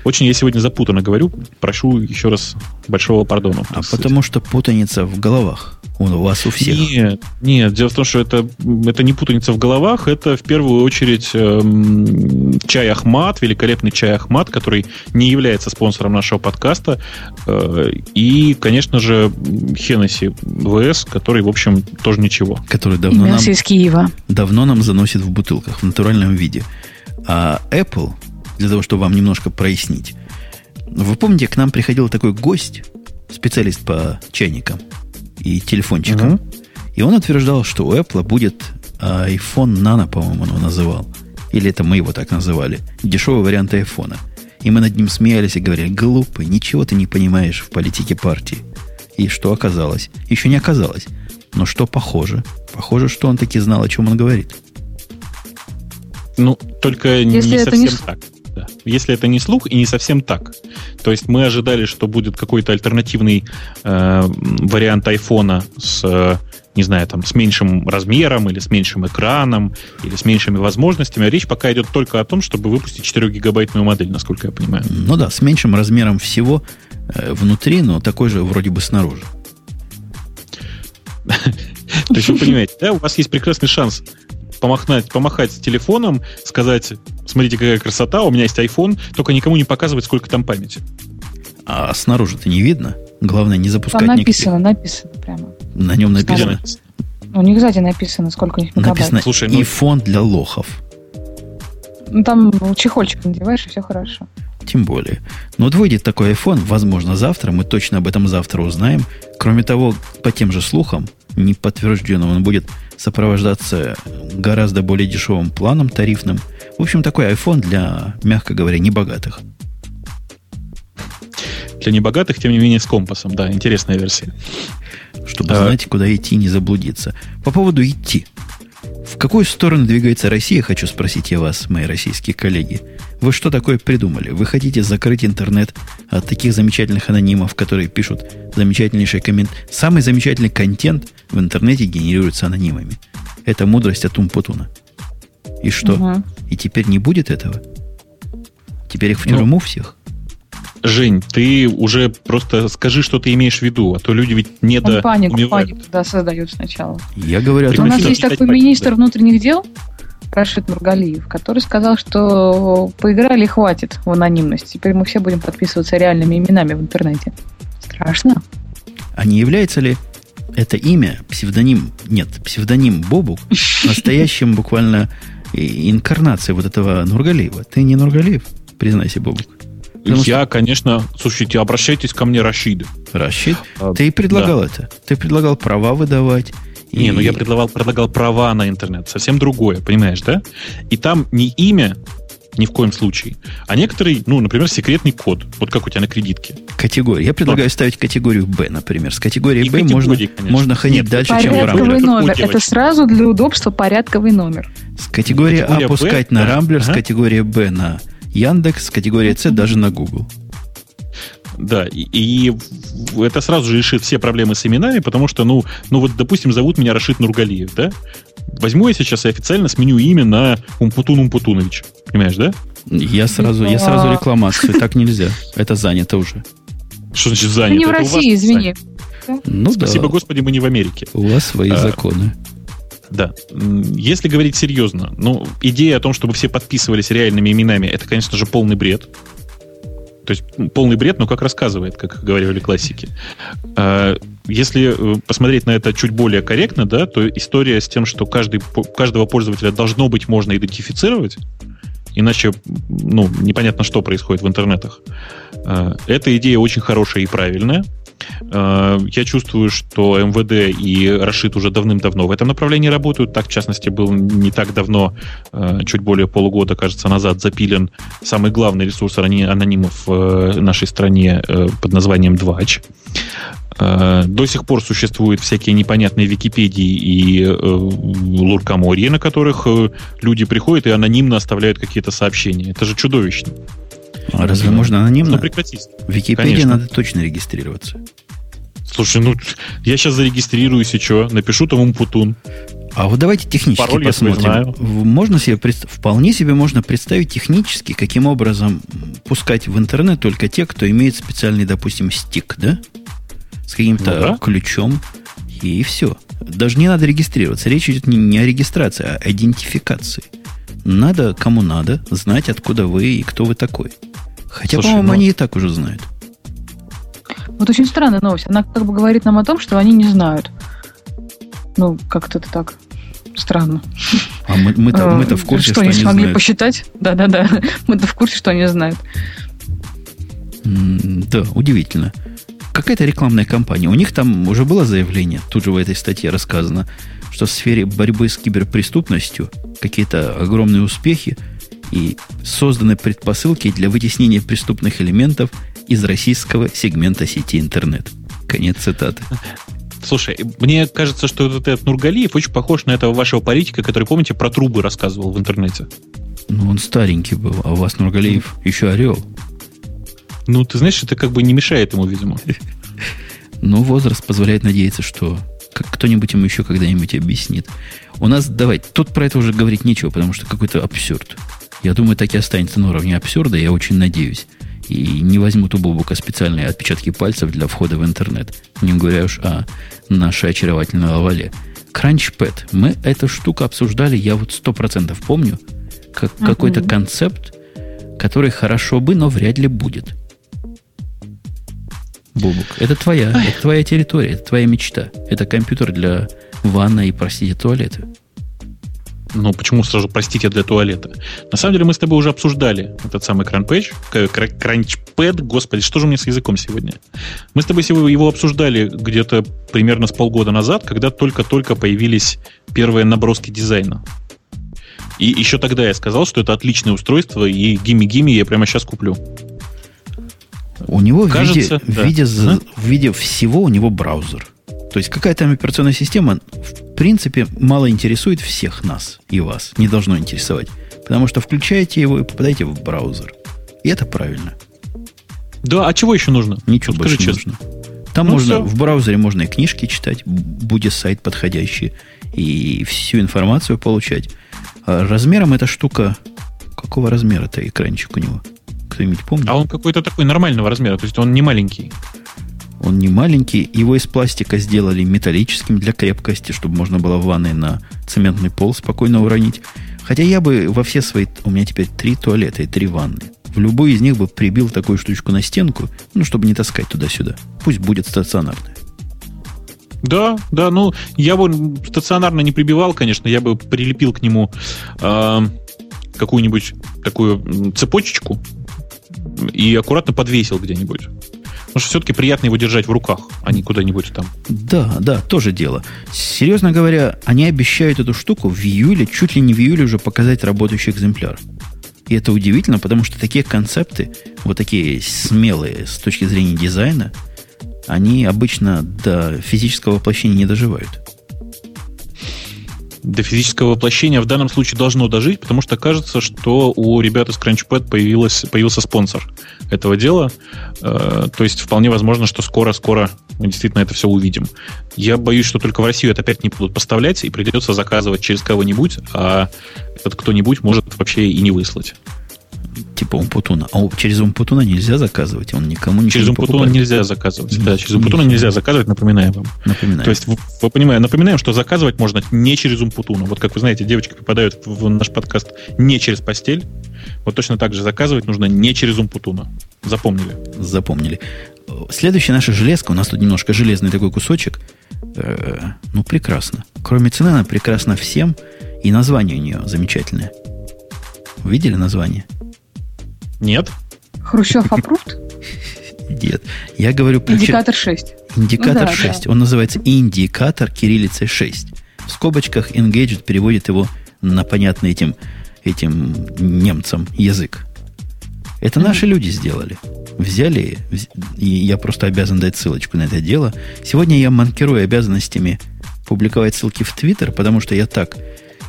Очень я сегодня запутанно говорю. Прошу еще раз большого пардона. А потому что путаница в головах. Он у вас у всех. Нет, нет, дело в том, что это, это не путаница в головах, это в первую очередь эм, чай Ахмат, великолепный чай Ахмат, который не является спонсором нашего подкаста. Э, и, конечно же, Хеннесси ВС, который, в общем, тоже ничего. Который давно нам, из Киева. давно нам заносит в бутылках, в натуральном виде. А Apple, для того, чтобы вам немножко прояснить, вы помните, к нам приходил такой гость, специалист по чайникам – и телефончиком. Угу. И он утверждал, что у Apple будет iPhone Nano, по-моему, он его называл. Или это мы его так называли. Дешевый вариант айфона. И мы над ним смеялись и говорили, глупый, ничего ты не понимаешь в политике партии. И что оказалось? Еще не оказалось. Но что похоже? Похоже, что он таки знал, о чем он говорит. Ну, только Если не совсем не... так. Если это не слух и не совсем так. То есть мы ожидали, что будет какой-то альтернативный э, вариант айфона с, не знаю, там, с меньшим размером или с меньшим экраном или с меньшими возможностями. А речь пока идет только о том, чтобы выпустить 4-гигабайтную модель, насколько я понимаю. Ну да, с меньшим размером всего э, внутри, но такой же вроде бы снаружи. То есть вы понимаете, да, у вас есть прекрасный шанс помахать, помахать с телефоном, сказать, смотрите, какая красота, у меня есть iPhone, только никому не показывать, сколько там памяти. А снаружи-то не видно. Главное, не запускать Там написано, никаких... написано прямо. На нем написано. У них сзади написано, сколько у них мегабайт. Написано Слушай, ну... iPhone для лохов. Ну, там чехольчик надеваешь, и все хорошо. Тем более. Но вот выйдет такой iPhone, возможно, завтра. Мы точно об этом завтра узнаем. Кроме того, по тем же слухам, не подтвержденным, он будет сопровождаться гораздо более дешевым планом тарифным. В общем, такой iPhone для, мягко говоря, небогатых. Для небогатых, тем не менее, с компасом, да, интересная версия. Чтобы а... знать, куда идти, не заблудиться. По поводу идти. В какую сторону двигается Россия, хочу спросить я вас, мои российские коллеги. Вы что такое придумали? Вы хотите закрыть интернет от таких замечательных анонимов, которые пишут замечательнейший коммент. Самый замечательный контент в интернете генерируется анонимами. Это мудрость от Умпутуна. И что? Угу. И теперь не будет этого? Теперь их в тюрьму ну, всех? Жень, ты уже просто скажи, что ты имеешь в виду, а то люди ведь не Он до... панику, умирают. панику, да, создают сначала. Я говорю У нас есть такой министр да. внутренних дел, Рашид Нургалиев, который сказал, что поиграли хватит в анонимность. Теперь мы все будем подписываться реальными именами в интернете. Страшно. А не является ли это имя, псевдоним, нет, псевдоним Бобук, настоящим буквально инкарнацией вот этого Нургалиева? Ты не Нургалиев, признайся, Бобук. Потому я, что... конечно, слушайте, обращайтесь ко мне, Рашид. Рашид? А, Ты предлагал да. это. Ты предлагал права выдавать. Не, и... ну я предлагал, предлагал права на интернет. Совсем другое, понимаешь, да? И там не имя, ни в коем случае. А некоторый, ну, например, секретный код. Вот как у тебя на кредитке. Категория. Я предлагаю Но. ставить категорию Б, например. С категорией Б можно, можно ходить Нет, дальше, чем в Порядковый номер. Это сразу для удобства порядковый номер. С категории А пускать на Рамблер, ага. с категории Б на Яндекс, категория С даже на Google. Да, и, и это сразу же решит все проблемы с именами, потому что, ну, ну вот, допустим, зовут меня Рашид Нургалиев, да? Возьму я сейчас и официально сменю имя на Умпутун Умпутунович. Понимаешь, да? Я сразу, я сразу рекламацию. Так нельзя. Это занято уже. Что значит занято? Не в России, извини. Ну, Спасибо, да. Господи, мы не в Америке. У вас свои а, законы. Да. Если говорить серьезно, ну, идея о том, чтобы все подписывались реальными именами, это, конечно же, полный бред. То есть полный бред, но как рассказывает, как говорили классики. А, если э, посмотреть на это чуть более корректно, да, то история с тем, что каждый, каждого пользователя должно быть можно идентифицировать, иначе ну, непонятно, что происходит в интернетах. А, эта идея очень хорошая и правильная, я чувствую, что МВД и Рашид уже давным-давно в этом направлении работают. Так, в частности, был не так давно, э, чуть более полугода, кажется, назад запилен самый главный ресурс анонимов в нашей стране под названием Двач. До сих пор существуют всякие непонятные Википедии и луркоморье, на которых люди приходят и анонимно оставляют какие-то сообщения. Это же чудовищно. А разве да. можно анонимно? Ну, прекратить. В Википедии Конечно. надо точно регистрироваться. Слушай, ну, я сейчас зарегистрируюсь и что? Напишу там умпутун. А вот давайте технически Пароль посмотрим. Можно себе вполне себе можно представить технически, каким образом пускать в интернет только те, кто имеет специальный, допустим, стик, да? С каким-то ну, да. ключом. И все. Даже не надо регистрироваться. Речь идет не, не о регистрации, а о идентификации. Надо, кому надо, знать, откуда вы и кто вы такой. Хотя, Слушай, по-моему, ну... они и так уже знают. Вот очень странная новость. Она как бы говорит нам о том, что они не знают. Ну, как-то это так странно. А мы, мы-то, э, мы-то в курсе, что, что они смогли знают. посчитать. Да-да-да. Мы-то в курсе, что они знают. Да, удивительно. Какая-то рекламная кампания. У них там уже было заявление, тут же в этой статье рассказано, что в сфере борьбы с киберпреступностью какие-то огромные успехи и созданы предпосылки для вытеснения преступных элементов из российского сегмента сети интернет. Конец цитаты. Слушай, мне кажется, что вот этот Нургалиев очень похож на этого вашего политика, который, помните, про трубы рассказывал в интернете. Ну, он старенький был, а у вас Нургалиев еще орел. Ну, ты знаешь, это как бы не мешает ему, видимо. Ну, возраст позволяет надеяться, что кто-нибудь ему еще когда-нибудь объяснит. У нас, давай, тут про это уже говорить нечего, потому что какой-то абсурд. Я думаю, так и останется на уровне абсурда, я очень надеюсь и не возьмут у Бобука специальные отпечатки пальцев для входа в интернет. Не говоря уж о нашей очаровательной лавале. Кранчпэд. Мы эту штуку обсуждали, я вот сто процентов помню, как uh-huh. какой-то концепт, который хорошо бы, но вряд ли будет. Бобук, это твоя, Ой. это твоя территория, это твоя мечта. Это компьютер для ванной и, простите, туалета. Ну, почему сразу, простите, для туалета? На самом деле мы с тобой уже обсуждали этот самый кранпэч, кранчпэд, господи, что же у меня с языком сегодня? Мы с тобой его обсуждали где-то примерно с полгода назад, когда только-только появились первые наброски дизайна. И еще тогда я сказал, что это отличное устройство, и гимми-гимми я прямо сейчас куплю. У него Кажется, в, виде, да. в, виде, а? в виде всего у него браузер. То есть какая там операционная система, в принципе, мало интересует всех нас и вас. Не должно интересовать. Потому что включаете его и попадаете в браузер. И это правильно. Да, а чего еще нужно? Ничего больше не нужно. Там ну, можно, все. в браузере можно и книжки читать, будет сайт подходящий, и всю информацию получать. А размером эта штука... Какого размера-то экранчик у него? Кто-нибудь помнит? А он какой-то такой нормального размера, то есть он не маленький. Он не маленький, его из пластика сделали металлическим для крепкости, чтобы можно было в ванной на цементный пол спокойно уронить. Хотя я бы во все свои... У меня теперь три туалета и три ванны. В любой из них бы прибил такую штучку на стенку, ну, чтобы не таскать туда-сюда. Пусть будет стационарная. Да, да, ну, я бы стационарно не прибивал, конечно, я бы прилепил к нему э, какую-нибудь такую цепочечку и аккуратно подвесил где-нибудь. Потому что все-таки приятно его держать в руках, а не куда-нибудь там. Да, да, тоже дело. Серьезно говоря, они обещают эту штуку в июле, чуть ли не в июле уже показать рабочий экземпляр. И это удивительно, потому что такие концепты, вот такие смелые с точки зрения дизайна, они обычно до физического воплощения не доживают до физического воплощения в данном случае должно дожить, потому что кажется, что у ребят из Crunchpad появилась, появился спонсор этого дела. Э, то есть вполне возможно, что скоро-скоро мы действительно это все увидим. Я боюсь, что только в Россию это опять не будут поставлять, и придется заказывать через кого-нибудь, а этот кто-нибудь может вообще и не выслать типа Умпутуна. А через Умпутуна нельзя заказывать, он никому не Через Умпутуна нельзя заказывать. Да, через Умпутуна нельзя заказывать, напоминаем вам. Напоминаем. То есть, вы, вы понимаете, напоминаем, что заказывать можно не через Умпутуна. Вот как вы знаете, девочки попадают в наш подкаст не через постель. Вот точно так же заказывать нужно не через Умпутуна. Запомнили? Запомнили. Следующая наша железка, у нас тут немножко железный такой кусочек. Э, ну, прекрасно. Кроме цены, она прекрасна всем, и название у нее замечательное. Видели название? Нет. Хрущев approved? Нет, я говорю... Про индикатор 6. Индикатор ну, да, 6. Да. Он называется индикатор кириллицы 6. В скобочках Engadget переводит его на понятный этим, этим немцам язык. Это mm-hmm. наши люди сделали. Взяли, и я просто обязан дать ссылочку на это дело. Сегодня я манкирую обязанностями публиковать ссылки в Твиттер, потому что я так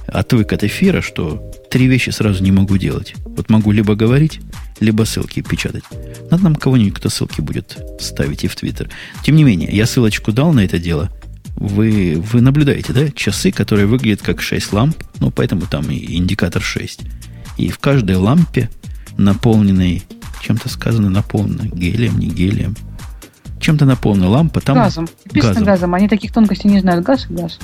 отвык от эфира, что три вещи сразу не могу делать. Вот могу либо говорить, либо ссылки печатать. Надо нам кого-нибудь, кто ссылки будет ставить и в Твиттер. Тем не менее, я ссылочку дал на это дело. Вы, вы наблюдаете, да, часы, которые выглядят как 6 ламп, ну, поэтому там и индикатор 6. И в каждой лампе, наполненной, чем-то сказано наполнено, гелием, не гелием, чем-то наполнена лампа, там... Газом. Написано газом. газом. Они таких тонкостей не знают. Газ и газ.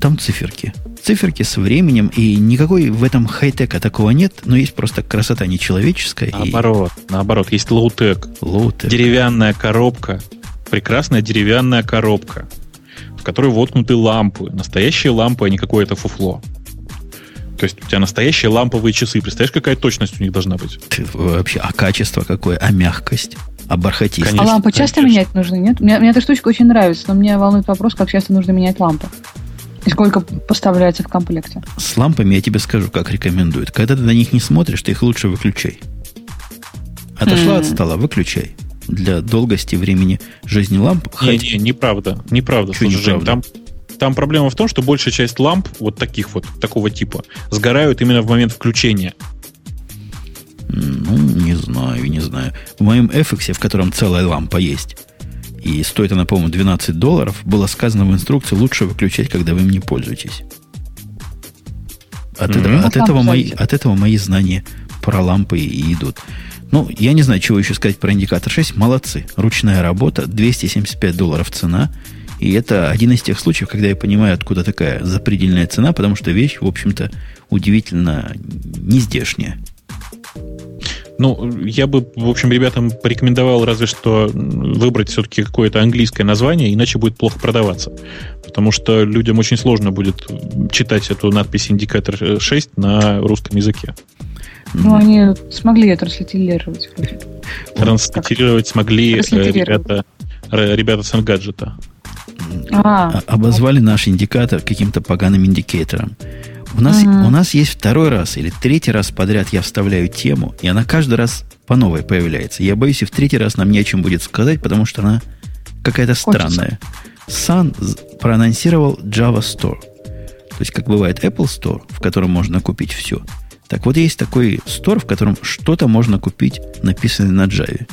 Там циферки. Циферки с временем, и никакой в этом хай-тека такого нет, но есть просто красота нечеловеческая. Наоборот, и... наоборот, есть low-tech. Low-tech. Деревянная коробка, прекрасная деревянная коробка, в которой воткнуты лампы. Настоящие лампы, а не какое-то фуфло. То есть у тебя настоящие ламповые часы. Представляешь, какая точность у них должна быть? Ты, вообще, а качество какое? А мягкость? А бархатистость? а лампы часто конечно. менять нужно, нет? Мне, мне эта штучка очень нравится, но мне волнует вопрос, как часто нужно менять лампы. И сколько поставляется в комплекте? С лампами я тебе скажу, как рекомендуют. Когда ты на них не смотришь, ты их лучше выключай. Отошла mm. от стола, выключай. Для долгости времени жизни ламп. Не, хоть... не, неправда. Неправда, Чего слушай, неправда? Жень, там, там проблема в том, что большая часть ламп, вот таких вот, такого типа, сгорают именно в момент включения. Ну, не знаю, не знаю. В моем FX, в котором целая лампа есть, и стоит она, по-моему, 12 долларов, было сказано в инструкции, лучше выключать, когда вы им не пользуетесь. От, mm-hmm. этого, от, этого мои, от этого мои знания про лампы и идут. Ну, я не знаю, чего еще сказать про индикатор 6. Молодцы. Ручная работа, 275 долларов цена. И это один из тех случаев, когда я понимаю, откуда такая запредельная цена, потому что вещь, в общем-то, удивительно нездешняя. Ну, я бы, в общем, ребятам порекомендовал разве что выбрать все-таки какое-то английское название, иначе будет плохо продаваться. Потому что людям очень сложно будет читать эту надпись «Индикатор 6» на русском языке. Ну, они смогли это транслитерировать. Транслитерировать смогли э, ребята, ребята с Engadget. А, Обозвали наш индикатор каким-то поганым индикатором. У нас, uh-huh. у нас есть второй раз или третий раз подряд я вставляю тему, и она каждый раз по новой появляется. Я боюсь, и в третий раз нам не о чем будет сказать, потому что она какая-то странная. Sun проанонсировал Java Store. То есть, как бывает Apple Store, в котором можно купить все. Так вот, есть такой store, в котором что-то можно купить, написанное на Java.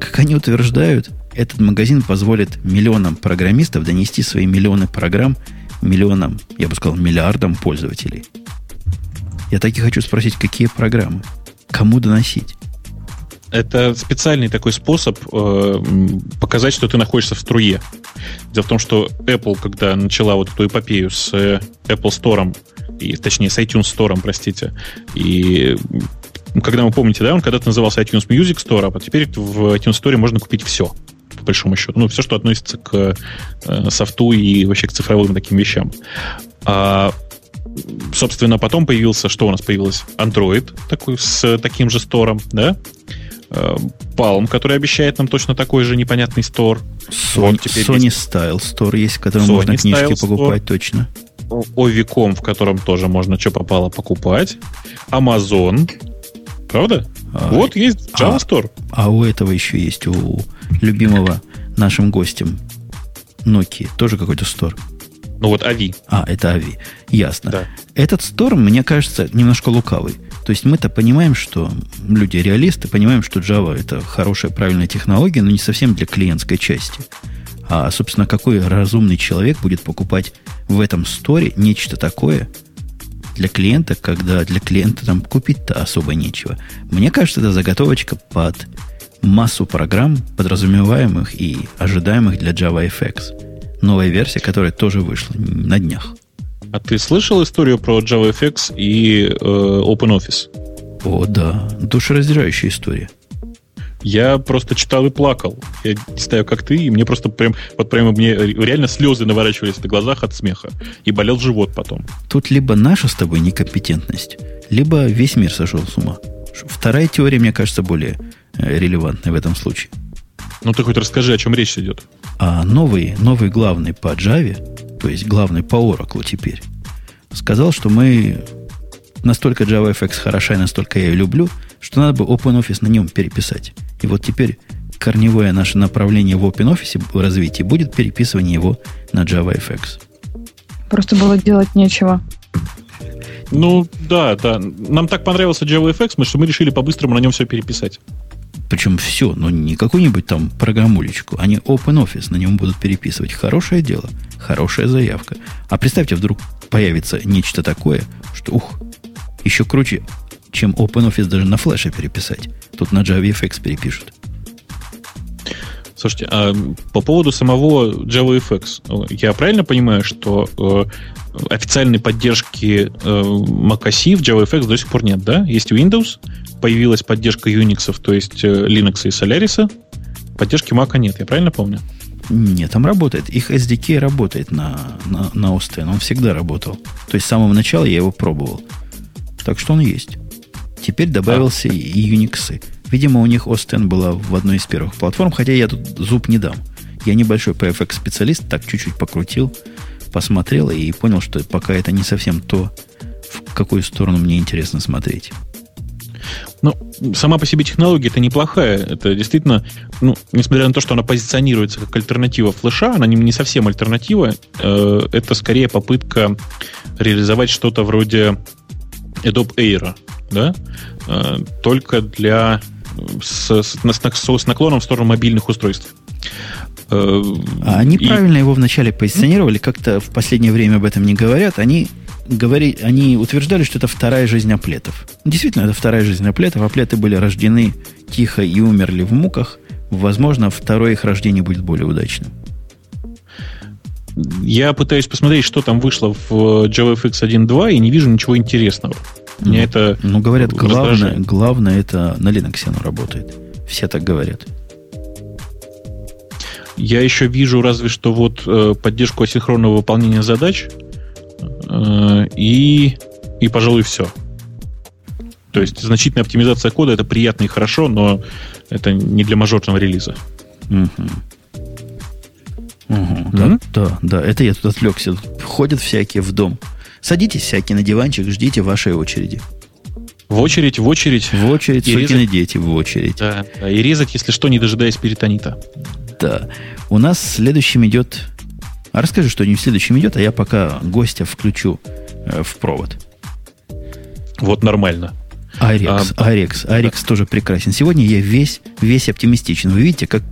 Как они утверждают, этот магазин позволит миллионам программистов донести свои миллионы программ миллионам, я бы сказал, миллиардам пользователей. Я так и хочу спросить, какие программы? Кому доносить? Это специальный такой способ э, показать, что ты находишься в струе. Дело в том, что Apple, когда начала вот эту эпопею с э, Apple Store, и, точнее, с iTunes Store, простите, и когда вы помните, да, он когда-то назывался iTunes Music Store, а теперь в iTunes Store можно купить все по большому счету. Ну, все, что относится к э, софту и вообще к цифровым таким вещам. А, собственно, потом появился, что у нас появилось? Android такой с таким же стором, да? Э, Palm, который обещает нам точно такой же непонятный стор. Sony, вот Sony есть. Style Store есть, в котором Sony можно книжки Style покупать Store. точно. Ovicom, в котором тоже можно что попало покупать. Amazon. Правда? А, вот есть Java а, Store. А у этого еще есть, у любимого нашим гостем Nokia, тоже какой-то стор. Ну вот Ави. А, это Ави. Ясно. Да. Этот стор, мне кажется, немножко лукавый. То есть мы-то понимаем, что люди реалисты, понимаем, что Java это хорошая, правильная технология, но не совсем для клиентской части. А, собственно, какой разумный человек будет покупать в этом сторе нечто такое для клиента, когда для клиента там купить-то особо нечего. Мне кажется, это заготовочка под массу программ, подразумеваемых и ожидаемых для JavaFX. Новая версия, которая тоже вышла на днях. А ты слышал историю про JavaFX и э, OpenOffice? О, да. Душераздирающая история. Я просто читал и плакал. Я не знаю, как ты, и мне просто прям, вот прямо мне реально слезы наворачивались на глазах от смеха. И болел живот потом. Тут либо наша с тобой некомпетентность, либо весь мир сошел с ума. Вторая теория, мне кажется, более Э, релевантны в этом случае. Ну ты хоть расскажи, о чем речь идет. А новый, новый главный по Java, то есть главный по Oracle теперь, сказал, что мы настолько JavaFX хороша и настолько я ее люблю, что надо бы OpenOffice на нем переписать. И вот теперь корневое наше направление в OpenOffice в развитии будет переписывание его на JavaFX. Просто было делать нечего. Ну, да, да. Нам так понравился JavaFX, что мы решили по-быстрому на нем все переписать. Причем все, но не какую-нибудь там программулечку. Они OpenOffice на нем будут переписывать. Хорошее дело, хорошая заявка. А представьте, вдруг появится нечто такое, что, ух, еще круче, чем OpenOffice даже на флеше переписать. Тут на JavaFX перепишут. Слушайте, а по поводу самого JavaFX, я правильно понимаю, что э, официальной поддержки э, macOS в JavaFX до сих пор нет, да? Есть Windows, появилась поддержка Unix, то есть э, Linux и Solaris, поддержки Mac нет, я правильно помню? Нет, там работает. Их SDK работает на, на, на OST, он всегда работал. То есть с самого начала я его пробовал. Так что он есть. Теперь добавился а. и Unix. Видимо, у них Остен была в одной из первых платформ, хотя я тут зуб не дам. Я небольшой PFX-специалист, так чуть-чуть покрутил, посмотрел и понял, что пока это не совсем то, в какую сторону мне интересно смотреть. Ну, сама по себе технология это неплохая. Это действительно, ну, несмотря на то, что она позиционируется как альтернатива флеша, она не, не совсем альтернатива. Э, это скорее попытка реализовать что-то вроде Adobe Air, да? Э, только для с, с, с, наклоном в сторону мобильных устройств. Э, а они и... правильно его вначале позиционировали, как-то в последнее время об этом не говорят. Они, говори, они утверждали, что это вторая жизнь аплетов. Действительно, это вторая жизнь аплетов. Аплеты были рождены тихо и умерли в муках. Возможно, второе их рождение будет более удачным. Я пытаюсь посмотреть, что там вышло в JavaFX 1.2, и не вижу ничего интересного. Мне ну, это ну говорят, главное, главное это на Linux оно работает. Все так говорят. Я еще вижу разве что вот э, поддержку асинхронного выполнения задач э, и, и, пожалуй, все. То есть значительная оптимизация кода это приятно и хорошо, но это не для мажорного релиза. Угу. Угу, да, да, да, это я тут отвлекся. Ходят всякие в дом. Садитесь всякие на диванчик, ждите вашей очереди. В очередь, в очередь. В очередь, и резать, дети в очередь. Да, да, и резать, если что, не дожидаясь перитонита. Да. У нас следующим идет... А расскажи, что не следующим идет, а я пока гостя включу э, в провод. Вот нормально. Арекс, а, Арекс, Арекс да. тоже прекрасен. Сегодня я весь, весь оптимистичен. Вы видите, как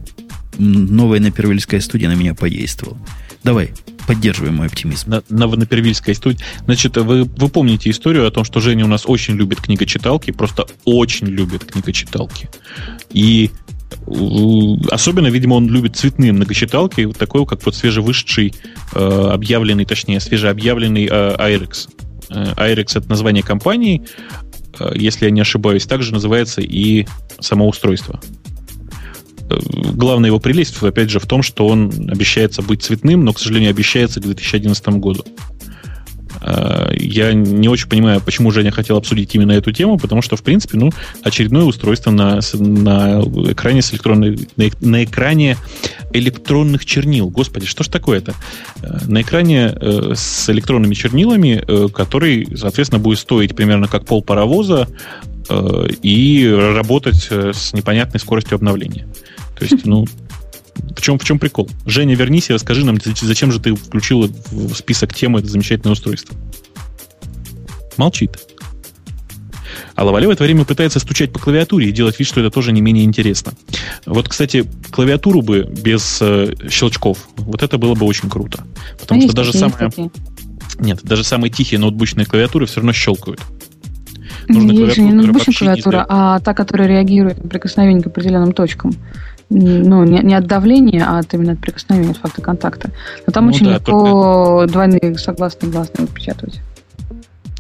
новая напервильская студия на меня подействовала. Давай, поддерживаем мой оптимизм. На, на Новопервильской студии. Значит, вы, вы помните историю о том, что Женя у нас очень любит книгочиталки, просто очень любит книгочиталки. И особенно, видимо, он любит цветные многочиталки, вот такой, как вот свежевышедший, э, объявленный, точнее, свежеобъявленный э, IREX. Э, IREX — это название компании, э, если я не ошибаюсь, также называется и само устройство главная его прелесть, опять же, в том, что он обещается быть цветным, но, к сожалению, обещается к 2011 году. А, я не очень понимаю, почему Женя хотел обсудить именно эту тему, потому что, в принципе, ну, очередное устройство на, на экране с электронной, на, на экране электронных чернил. Господи, что ж такое-то? А, на экране э, с электронными чернилами, э, который, соответственно, будет стоить примерно как пол паровоза э, и работать с непонятной скоростью обновления. То есть, ну, в чем, в чем прикол? Женя, вернись и расскажи нам, зачем же ты включил в список темы это замечательное устройство. Молчит. А Лавале в это время пытается стучать по клавиатуре и делать вид, что это тоже не менее интересно. Вот, кстати, клавиатуру бы без э, щелчков, вот это было бы очень круто. Потому а что даже самые... Нет, даже самые тихие ноутбучные клавиатуры все равно щелкают. Нужна Есть же не ноутбучная клавиатура, а та, которая реагирует на прикосновение к определенным точкам ну, не, не от давления, а от именно от прикосновения, от факта контакта. Но там ну, очень да, легко только... двойные согласные гласные выпечатывать.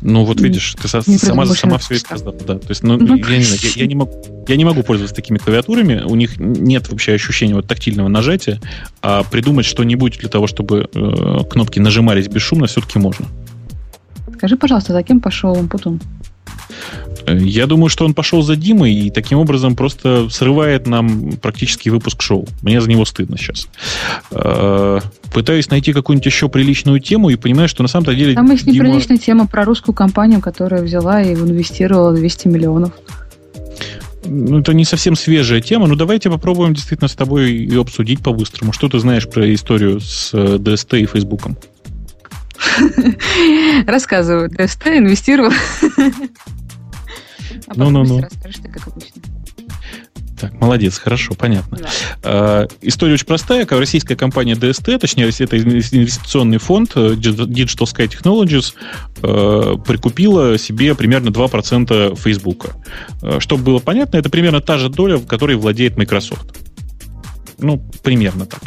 Ну, вот видишь, ты не сама, сама все и сказала. Да. То есть, ну, ну я, не, я, я, не могу, я не могу пользоваться такими клавиатурами. У них нет вообще ощущения вот тактильного нажатия. А придумать что-нибудь для того, чтобы э, кнопки нажимались бесшумно, все-таки можно. Скажи, пожалуйста, за кем пошел Путун? Я думаю, что он пошел за Димой и таким образом просто срывает нам практически выпуск шоу. Мне за него стыдно сейчас. Э, пытаюсь найти какую-нибудь еще приличную тему и понимаю, что на самом-то деле... Там есть Дима... неприличная тема про русскую компанию, которая взяла и инвестировала 200 миллионов. Ну, это не совсем свежая тема, но давайте попробуем действительно с тобой ее обсудить по-быстрому. Что ты знаешь про историю с DST э, и Фейсбуком? Рассказываю. ДСТ инвестировал а Ну-ну-ну. Расскажешь ты, как обычно. Так, молодец, хорошо, понятно. Да. Э, история очень простая. Российская компания DST, точнее, это инвестиционный фонд э, Digital Sky Technologies, э, прикупила себе примерно 2% Фейсбука. Э, чтобы было понятно, это примерно та же доля, в которой владеет Microsoft. Ну, примерно так.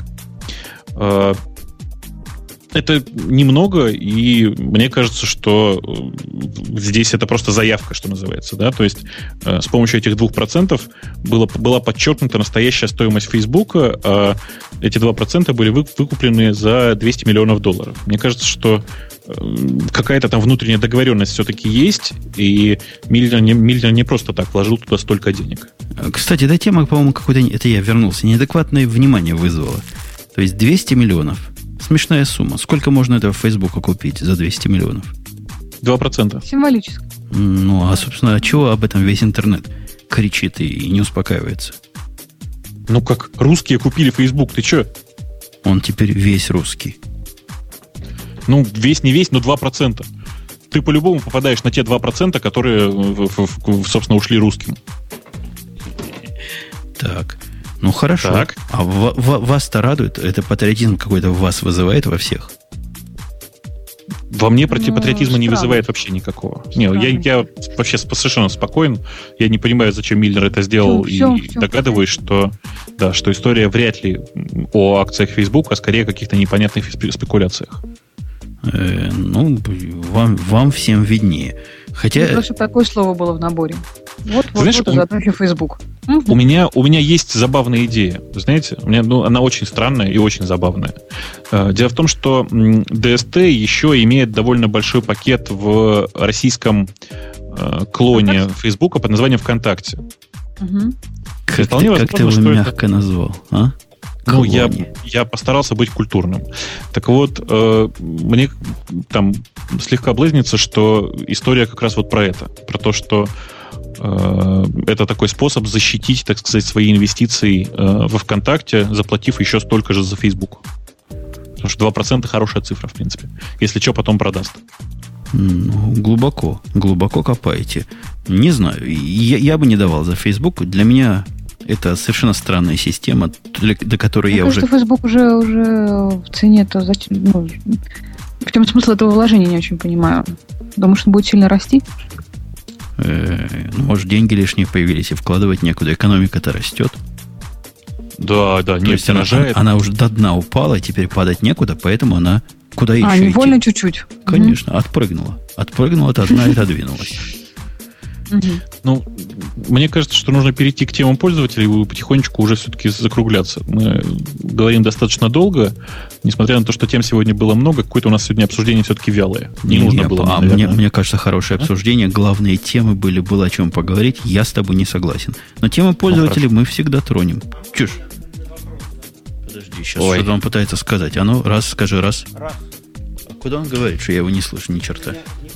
Это немного, и мне кажется, что э, здесь это просто заявка, что называется. Да? То есть э, с помощью этих 2% было, была подчеркнута настоящая стоимость Facebook, а эти 2% были вы, выкуплены за 200 миллионов долларов. Мне кажется, что э, какая-то там внутренняя договоренность все-таки есть, и Миллер не, Миллер не просто так вложил туда столько денег. Кстати, эта тема, по-моему, какой-то... Это я вернулся. Неадекватное внимание вызвало. То есть 200 миллионов Смешная сумма. Сколько можно этого Фейсбука купить за 200 миллионов? 2%. Символически. Ну, а, собственно, а чего об этом весь интернет кричит и не успокаивается? Ну, как русские купили Facebook, ты что? Он теперь весь русский. Ну, весь не весь, но 2%. Ты по-любому попадаешь на те 2%, которые, собственно, ушли русским. Так. Ну хорошо. Так. А в, в, вас-то радует? Это патриотизм какой-то в вас вызывает во всех? Во мне ну, патриотизма не вызывает вообще никакого. Не, я, я вообще совершенно спокоен. Я не понимаю, зачем Миллер это сделал. Все, и все, догадываюсь, все. что, да, что история вряд ли о акциях Facebook, а скорее о каких-то непонятных спекуляциях. Э, ну, вам, вам всем виднее. Хотя... Ну, просто такое слово было в наборе. Вот, вот, Знаешь, вот, у... заодно еще Facebook. У меня, у меня есть забавная идея. Знаете, у меня, ну, она очень странная и очень забавная. Э, дело в том, что DST еще имеет довольно большой пакет в российском э, клоне ВКонтакте? Facebook под названием ВКонтакте. Угу. Как, ты, как ты его мягко это... назвал, а? Ну, я, я постарался быть культурным. Так вот, э, мне там слегка блызнется, что история как раз вот про это. Про то, что это такой способ защитить, так сказать, свои инвестиции э, во ВКонтакте, заплатив еще столько же за Facebook. Потому что 2% хорошая цифра, в принципе. Если что, потом продаст. Ну, глубоко, глубоко копаете. Не знаю, я, я бы не давал за Facebook. Для меня это совершенно странная система, для, до которой Мне я уже... Facebook уже, уже в цене, то зачем... Ну, в чем смысл этого вложения, не очень понимаю. Думаю, что будет сильно расти? Э, ну, может, деньги лишние появились, и вкладывать некуда. Экономика-то растет. Да, да, не есть она, она уже до дна упала, теперь падать некуда, поэтому она куда а, еще А, невольно чуть-чуть. Конечно, угу. отпрыгнула. Отпрыгнула от дна и отодвинулась. Ну, мне кажется, что нужно перейти к темам пользователей и потихонечку уже все-таки закругляться. Мы говорим достаточно долго, несмотря на то, что тем сегодня было много, какое-то у нас сегодня обсуждение все-таки вялое. Не, не нужно не, было. А мне, мне кажется, хорошее обсуждение. Главные темы были, было о чем поговорить. Я с тобой не согласен. Но темы пользователей ну, мы всегда тронем. Чушь. Подожди, сейчас Ой. что-то он пытается сказать. А ну, раз, скажи, раз. Раз. А куда он говорит, что я его не слышу ни черта? не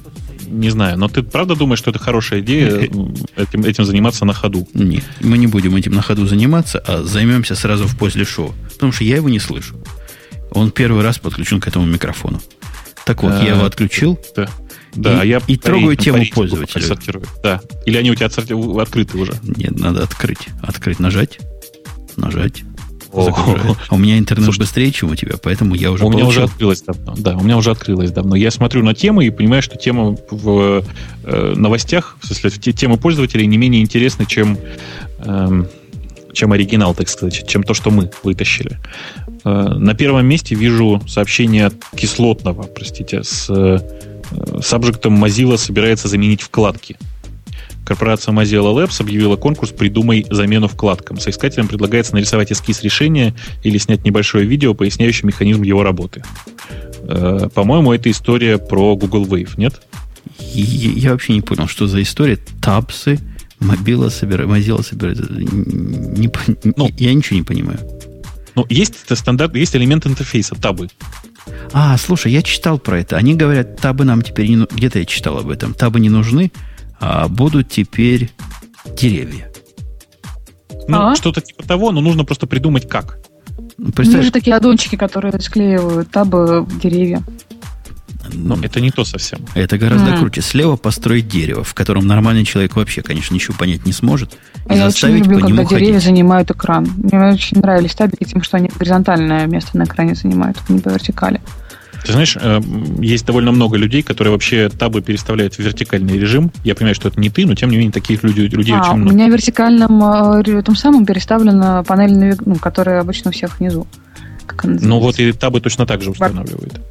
знаю, но ты правда думаешь, что это хорошая идея этим, этим заниматься на ходу? Нет, мы не будем этим на ходу заниматься, а займемся сразу в после шоу. Потому что я его не слышу. Он первый раз подключен к этому микрофону. Так вот, а, я его отключил. Да. Да, и, я и трогаю тему пользователя. Да. Или они у тебя открыты уже? Нет, надо открыть. Открыть, нажать. Нажать загружает. У меня интернет Слушай, быстрее, чем у тебя, поэтому я уже У получил. меня уже открылось давно. Да, у меня уже открылось давно. Я смотрю на темы и понимаю, что тема в э, новостях, в смысле, темы пользователей не менее интересны, чем, э, чем оригинал, так сказать, чем то, что мы вытащили. Э, на первом месте вижу сообщение кислотного, простите, с э, сабжектом Mozilla собирается заменить вкладки. Корпорация Mozilla Labs объявила конкурс «Придумай замену вкладкам». Соискателям предлагается нарисовать эскиз решения или снять небольшое видео, поясняющее механизм его работы. Э, по-моему, это история про Google Wave, нет? И я вообще не понял, что за история. Табсы, мобила собирает, Mozilla собирает. Не, ну, я ничего не понимаю. Ну, есть это стандарт, есть элемент интерфейса, табы. А, слушай, я читал про это. Они говорят, табы нам теперь не нужны. Где-то я читал об этом. Табы не нужны, а будут теперь деревья. Ну, а? что-то типа того, но нужно просто придумать как. Ну, Представляешь? же такие аддончики, которые склеивают табы в деревья. Но ну, это не то совсем. Это гораздо mm. круче. Слева построить дерево, в котором нормальный человек вообще, конечно, ничего понять не сможет. А я очень люблю, когда деревья ходить. занимают экран. Мне очень нравились табики тем, что они горизонтальное место на экране занимают, а не по вертикали. Ты знаешь, э, есть довольно много людей, которые вообще табы переставляют в вертикальный режим. Я понимаю, что это не ты, но тем не менее таких людей, людей а, очень много. У меня в вертикальном э, том самом переставлена панель, ну, которая обычно у всех внизу. Ну вот и табы точно так же устанавливают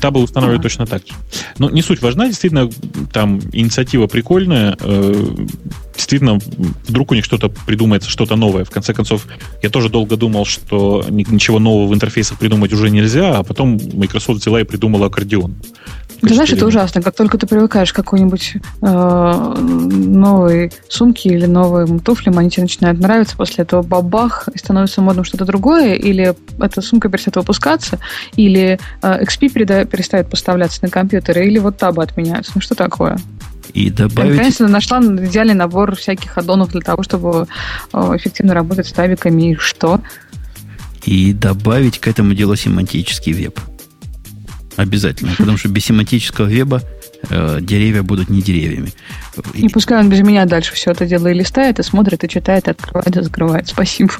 табы устанавливают точно так же. Но не суть важна, действительно, там инициатива прикольная. Действительно, вдруг у них что-то придумается, что-то новое. В конце концов, я тоже долго думал, что ничего нового в интерфейсах придумать уже нельзя, а потом Microsoft взяла и придумала аккордеон. Ты знаешь, это ужасно. Как только ты привыкаешь к какой-нибудь э, новой сумке или новым туфлям, они тебе начинают нравиться, после этого бабах, и становится модным что-то другое, или эта сумка перестает выпускаться, или э, XP перестает поставляться на компьютеры, или вот табы отменяются. Ну что такое? И добавить... Я, конечно, нашла идеальный набор всяких аддонов для того, чтобы э, эффективно работать с табиками. И что? И добавить к этому делу семантический веб. Обязательно, потому что без семантического веба э, деревья будут не деревьями. И пускай он без меня дальше все это дело и листает, и смотрит, и читает, и открывает, и закрывает. Спасибо.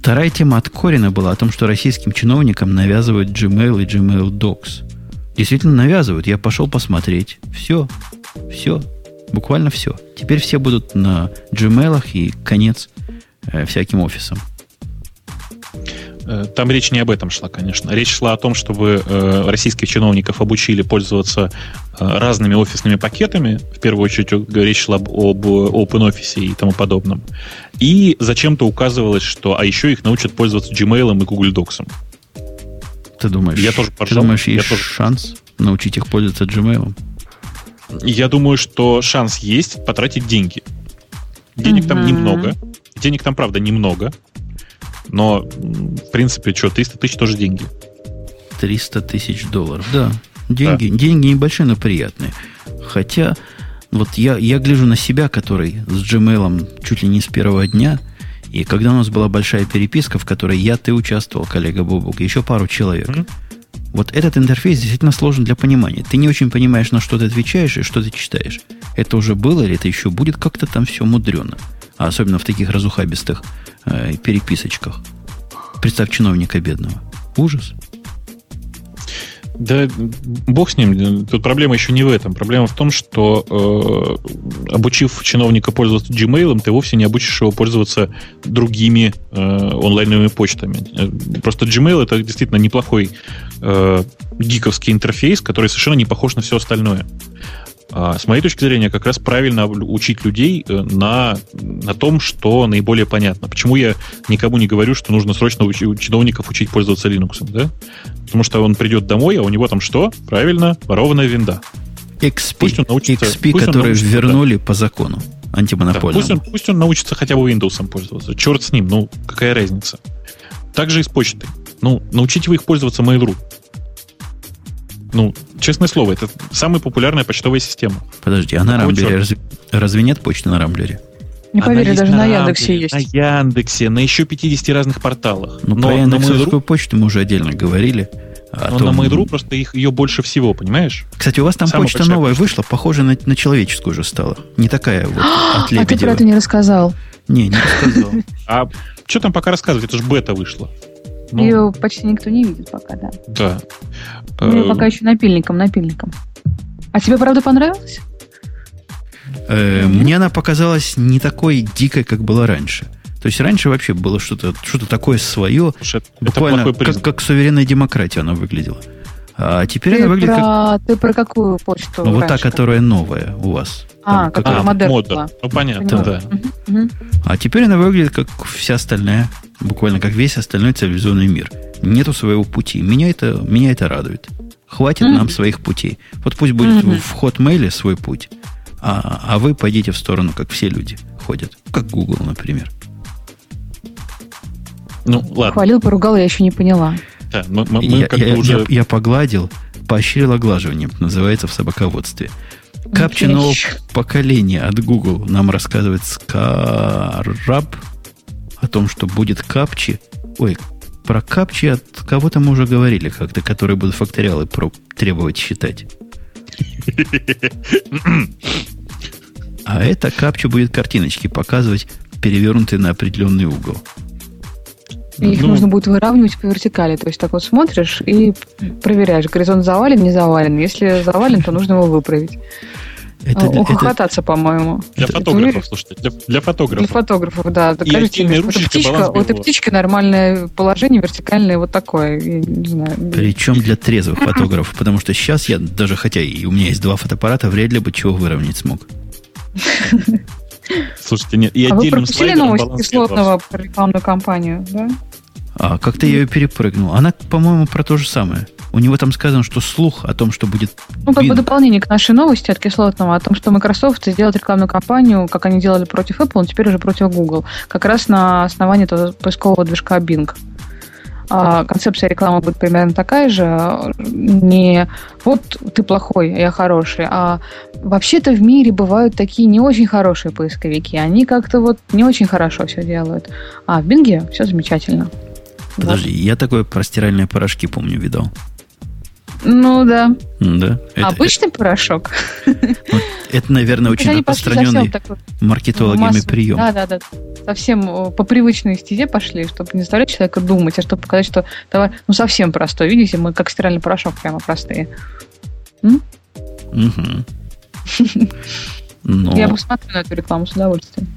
Вторая тема от Корина была о том, что российским чиновникам навязывают Gmail и Gmail Docs. Действительно навязывают. Я пошел посмотреть. Все. Все. Буквально все. Теперь все будут на Gmail и конец э, всяким офисам. Э, там речь не об этом шла, конечно. Речь шла о том, чтобы э, российских чиновников обучили пользоваться э, разными офисными пакетами. В первую очередь речь шла об OpenOffice и тому подобном. И зачем-то указывалось, что а еще их научат пользоваться Gmail и Google Docs. Ты думаешь, я тоже ты думаешь, есть тоже... шанс научить их пользоваться Gmail? Я думаю, что шанс есть потратить деньги. Денег mm-hmm. там немного. Денег там, правда, немного. Но, в принципе, что, 300 тысяч тоже деньги. 300 тысяч долларов, да. Деньги, да. деньги небольшие, но приятные. Хотя, вот я, я гляжу на себя, который с Gmail чуть ли не с первого дня, и когда у нас была большая переписка, в которой я, ты участвовал, коллега Бобук, еще пару человек, mm-hmm. Вот этот интерфейс действительно сложен для понимания. Ты не очень понимаешь, на что ты отвечаешь и что ты читаешь. Это уже было или это еще будет как-то там все мудрено. А особенно в таких разухабистых э, переписочках. Представь чиновника бедного. Ужас. Да, бог с ним. Тут проблема еще не в этом. Проблема в том, что э, обучив чиновника пользоваться Gmail, ты вовсе не обучишь его пользоваться другими э, онлайновыми почтами. Э, просто Gmail это действительно неплохой э, гиковский интерфейс, который совершенно не похож на все остальное. А, с моей точки зрения, как раз правильно учить людей э, на, на том, что наиболее понятно. Почему я никому не говорю, что нужно срочно у чиновников учить пользоваться Linux, да? Потому что он придет домой, а у него там что? Правильно, ворованная винда. XP, пусть он научится, XP пусть который научится, вернули да. по закону антимонопольному. Да, пусть, он, пусть он научится хотя бы Windows пользоваться. Черт с ним, ну какая разница. Так же и с почтой. Ну, научите вы их пользоваться Mail.ru. Ну, честное слово, это самая популярная почтовая система. Подожди, а на Рамблере разве, разве нет почты на Рамблере? Не поверю, даже на, на Яндексе есть. На Яндексе, на еще 50 разных порталах. Ну, про Яндексовскую почту мы уже отдельно говорили. А Но том... на Mail.ru просто их, ее больше всего, понимаешь? Кстати, у вас там Самая почта новая почта. вышла, похожая на, на человеческую уже стала. Не такая вот от А ты про это не рассказал. Не, не рассказал. А что там пока рассказывать? Это же бета вышла. Ну, Ее почти никто не видит пока, да. Да. Ну, пока еще напильником, напильником. А тебе, правда, понравилось? Э, мне она показалась не такой дикой, как была раньше. То есть раньше вообще было что-то что такое свое, Слушай, буквально как, как суверенная демократия она выглядела. А теперь ты она выглядит про, как... Ты про какую почту? Ну, вот та, которая новая у вас. А, Там, которая модерна. Ну, понятно, да. да. А теперь она выглядит как вся остальная, буквально как весь остальной цивилизованный мир. Нету своего пути. Меня это, меня это радует. Хватит mm-hmm. нам своих путей. Вот пусть будет mm-hmm. в Hotmail свой путь, а, а вы пойдите в сторону, как все люди ходят. Как Google, например. Ну, ладно. Хвалил, поругал, я еще не поняла. Да, мы, мы, я, я, уже... я, я погладил, поощрил оглаживанием, называется в собаководстве. Капчи нового поколения от Google нам рассказывает Скараб о том, что будет капчи. Ой, про капчи от кого-то мы уже говорили как-то, которые будут факториалы про требовать считать. А это капча будет картиночки показывать, перевернутые на определенный угол. И их ну, нужно будет выравнивать по вертикали. То есть так вот смотришь и проверяешь, горизонт завален, не завален. Если завален, то нужно его выправить. Это, Ухохотаться, это... по-моему. Для фотографов, слушайте, для, для фотографов. Для фотографов, да. Докажите мне, вот птичка, вот и птичка нормальное положение, вертикальное, вот такое. Я не знаю. Причем для трезвых фотографов, потому что сейчас я, даже хотя и у меня есть два фотоаппарата, вряд ли бы чего выровнять смог. Слушайте, нет, и а вы пропустили новость кислотного про рекламную кампанию, да? А, как-то я ее перепрыгнул. Она, по-моему, про то же самое. У него там сказано, что слух о том, что будет... Ну, как бы дополнение к нашей новости от кислотного, о том, что Microsoft сделает рекламную кампанию, как они делали против Apple, но теперь уже против Google. Как раз на основании этого поискового движка Bing. А концепция рекламы будет примерно такая же. Не вот ты плохой, я хороший, а вообще-то в мире бывают такие не очень хорошие поисковики. Они как-то вот не очень хорошо все делают. А в Бинге все замечательно. Подожди, я такое про стиральные порошки, помню, видал. Ну да. Да. Это, Обычный это, порошок. Вот, это, наверное, очень распространенный маркетологами прием. Да, да, да. Совсем э, по привычной стезе пошли, чтобы не заставлять человека думать, а чтобы показать, что товар ну, совсем простой. Видите, мы как стиральный порошок прямо простые. Угу. Я бы смотрю на эту рекламу с удовольствием.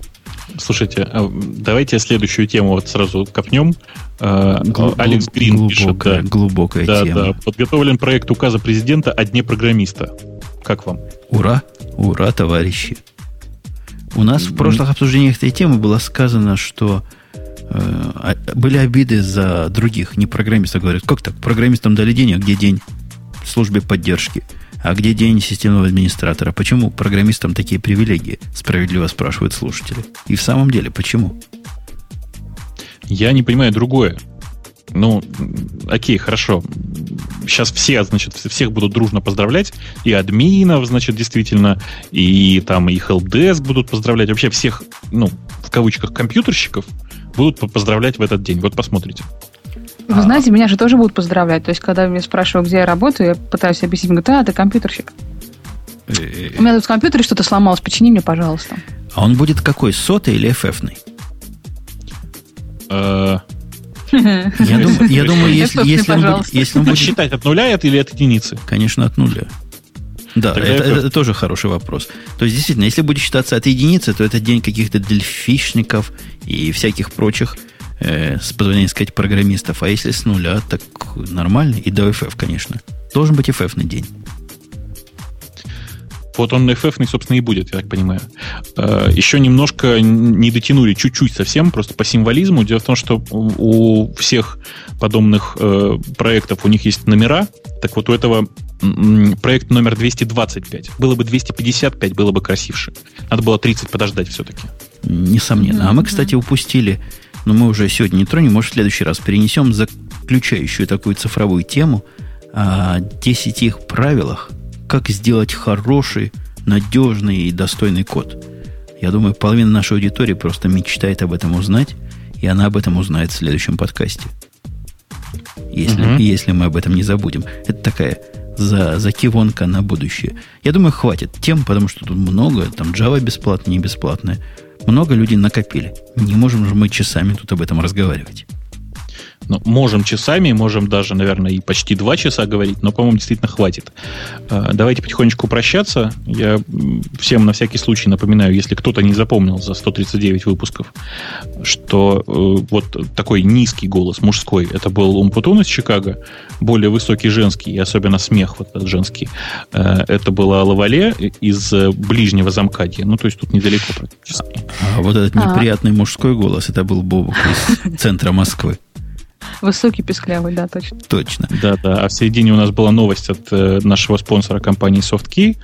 Слушайте, а давайте следующую тему вот сразу копнем. А, Глуб, Алекс Грин глубокая, пишет. Да, глубокая да, тема. Да, подготовлен проект указа президента о дне программиста. Как вам? Ура! Ура, товарищи! У нас в прошлых обсуждениях этой темы было сказано, что э, были обиды за других, не программистов. Говорят, как так, программистам дали день, а где день службе поддержки? А где день системного администратора? Почему программистам такие привилегии? Справедливо спрашивают слушатели. И в самом деле, почему? Я не понимаю другое. Ну, окей, хорошо. Сейчас все, значит, всех будут дружно поздравлять. И админов, значит, действительно, и там и helpdesk будут поздравлять. Вообще всех, ну, в кавычках, компьютерщиков будут поздравлять в этот день. Вот посмотрите. Вы знаете, меня же тоже будут поздравлять. То есть, когда меня спрашивают, где я работаю, я пытаюсь объяснить, говорю, да, ты компьютерщик. У меня тут в компьютере что-то сломалось, почини мне, пожалуйста. А он будет какой, сотый или FF-ный? Э, я думаю, я думаю если, если, он будет, если он будет... Считать от нуля или от единицы? Конечно, от нуля. Да, это, это, это тоже хороший вопрос. То есть, действительно, если будет считаться от единицы, то это день каких-то дельфишников и всяких прочих э, с позволения сказать, программистов. А если с нуля, так нормально. И до FF, конечно. Должен быть FF на день. Вот он FF, собственно, и будет, я так понимаю. Э, Еще немножко не дотянули, чуть-чуть совсем, просто по символизму. Дело в том, что у всех подобных э, проектов у них есть номера. Так вот, у этого проект номер 225. Было бы 255, было бы красивше. Надо было 30 подождать все-таки. Несомненно. А мы, кстати, упустили но мы уже сегодня не тронем, может, в следующий раз перенесем заключающую такую цифровую тему о 10 их правилах, как сделать хороший, надежный и достойный код. Я думаю, половина нашей аудитории просто мечтает об этом узнать, и она об этом узнает в следующем подкасте. Если, угу. если мы об этом не забудем. Это такая за, закивонка на будущее. Я думаю, хватит тем, потому что тут много, там Java бесплатная, не бесплатная. Много людей накопили. Не можем же мы часами тут об этом разговаривать. Ну, можем часами, можем даже, наверное, и почти два часа говорить, но, по-моему, действительно хватит. А, давайте потихонечку прощаться. Я всем на всякий случай напоминаю, если кто-то не запомнил за 139 выпусков, что э, вот такой низкий голос мужской, это был Умпутун из Чикаго, более высокий женский, и особенно смех вот этот женский, э, это была Лавале из ближнего замкадья, ну, то есть тут недалеко практически. А вот этот неприятный мужской голос, это был Бобок из центра Москвы. Высокий песклявый, да, точно. Точно. Да, да. А в середине у нас была новость от э, нашего спонсора компании SoftKey.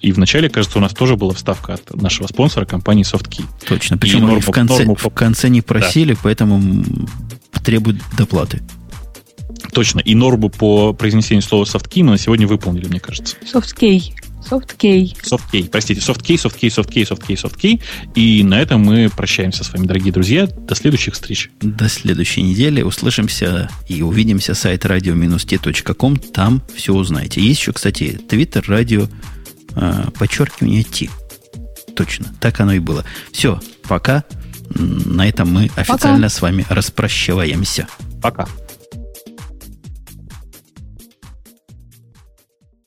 И в начале, кажется, у нас тоже была вставка от нашего спонсора компании SoftKey. Точно. Причем норму, в, конце, норму... в конце не просили, да. поэтому требуют доплаты. Точно. И норму по произнесению слова SoftKey мы на сегодня выполнили, мне кажется. SoftKey. SoftKey. SoftKey, простите, SoftKey, SoftKey, SoftKey, SoftKey, SoftKey. И на этом мы прощаемся с вами, дорогие друзья. До следующих встреч. До следующей недели. Услышимся и увидимся. Сайт radio-t.com. Там все узнаете. Есть еще, кстати, Twitter, радио, э, подчеркивание T. Точно. Так оно и было. Все. Пока. На этом мы официально пока. с вами распрощиваемся. Пока.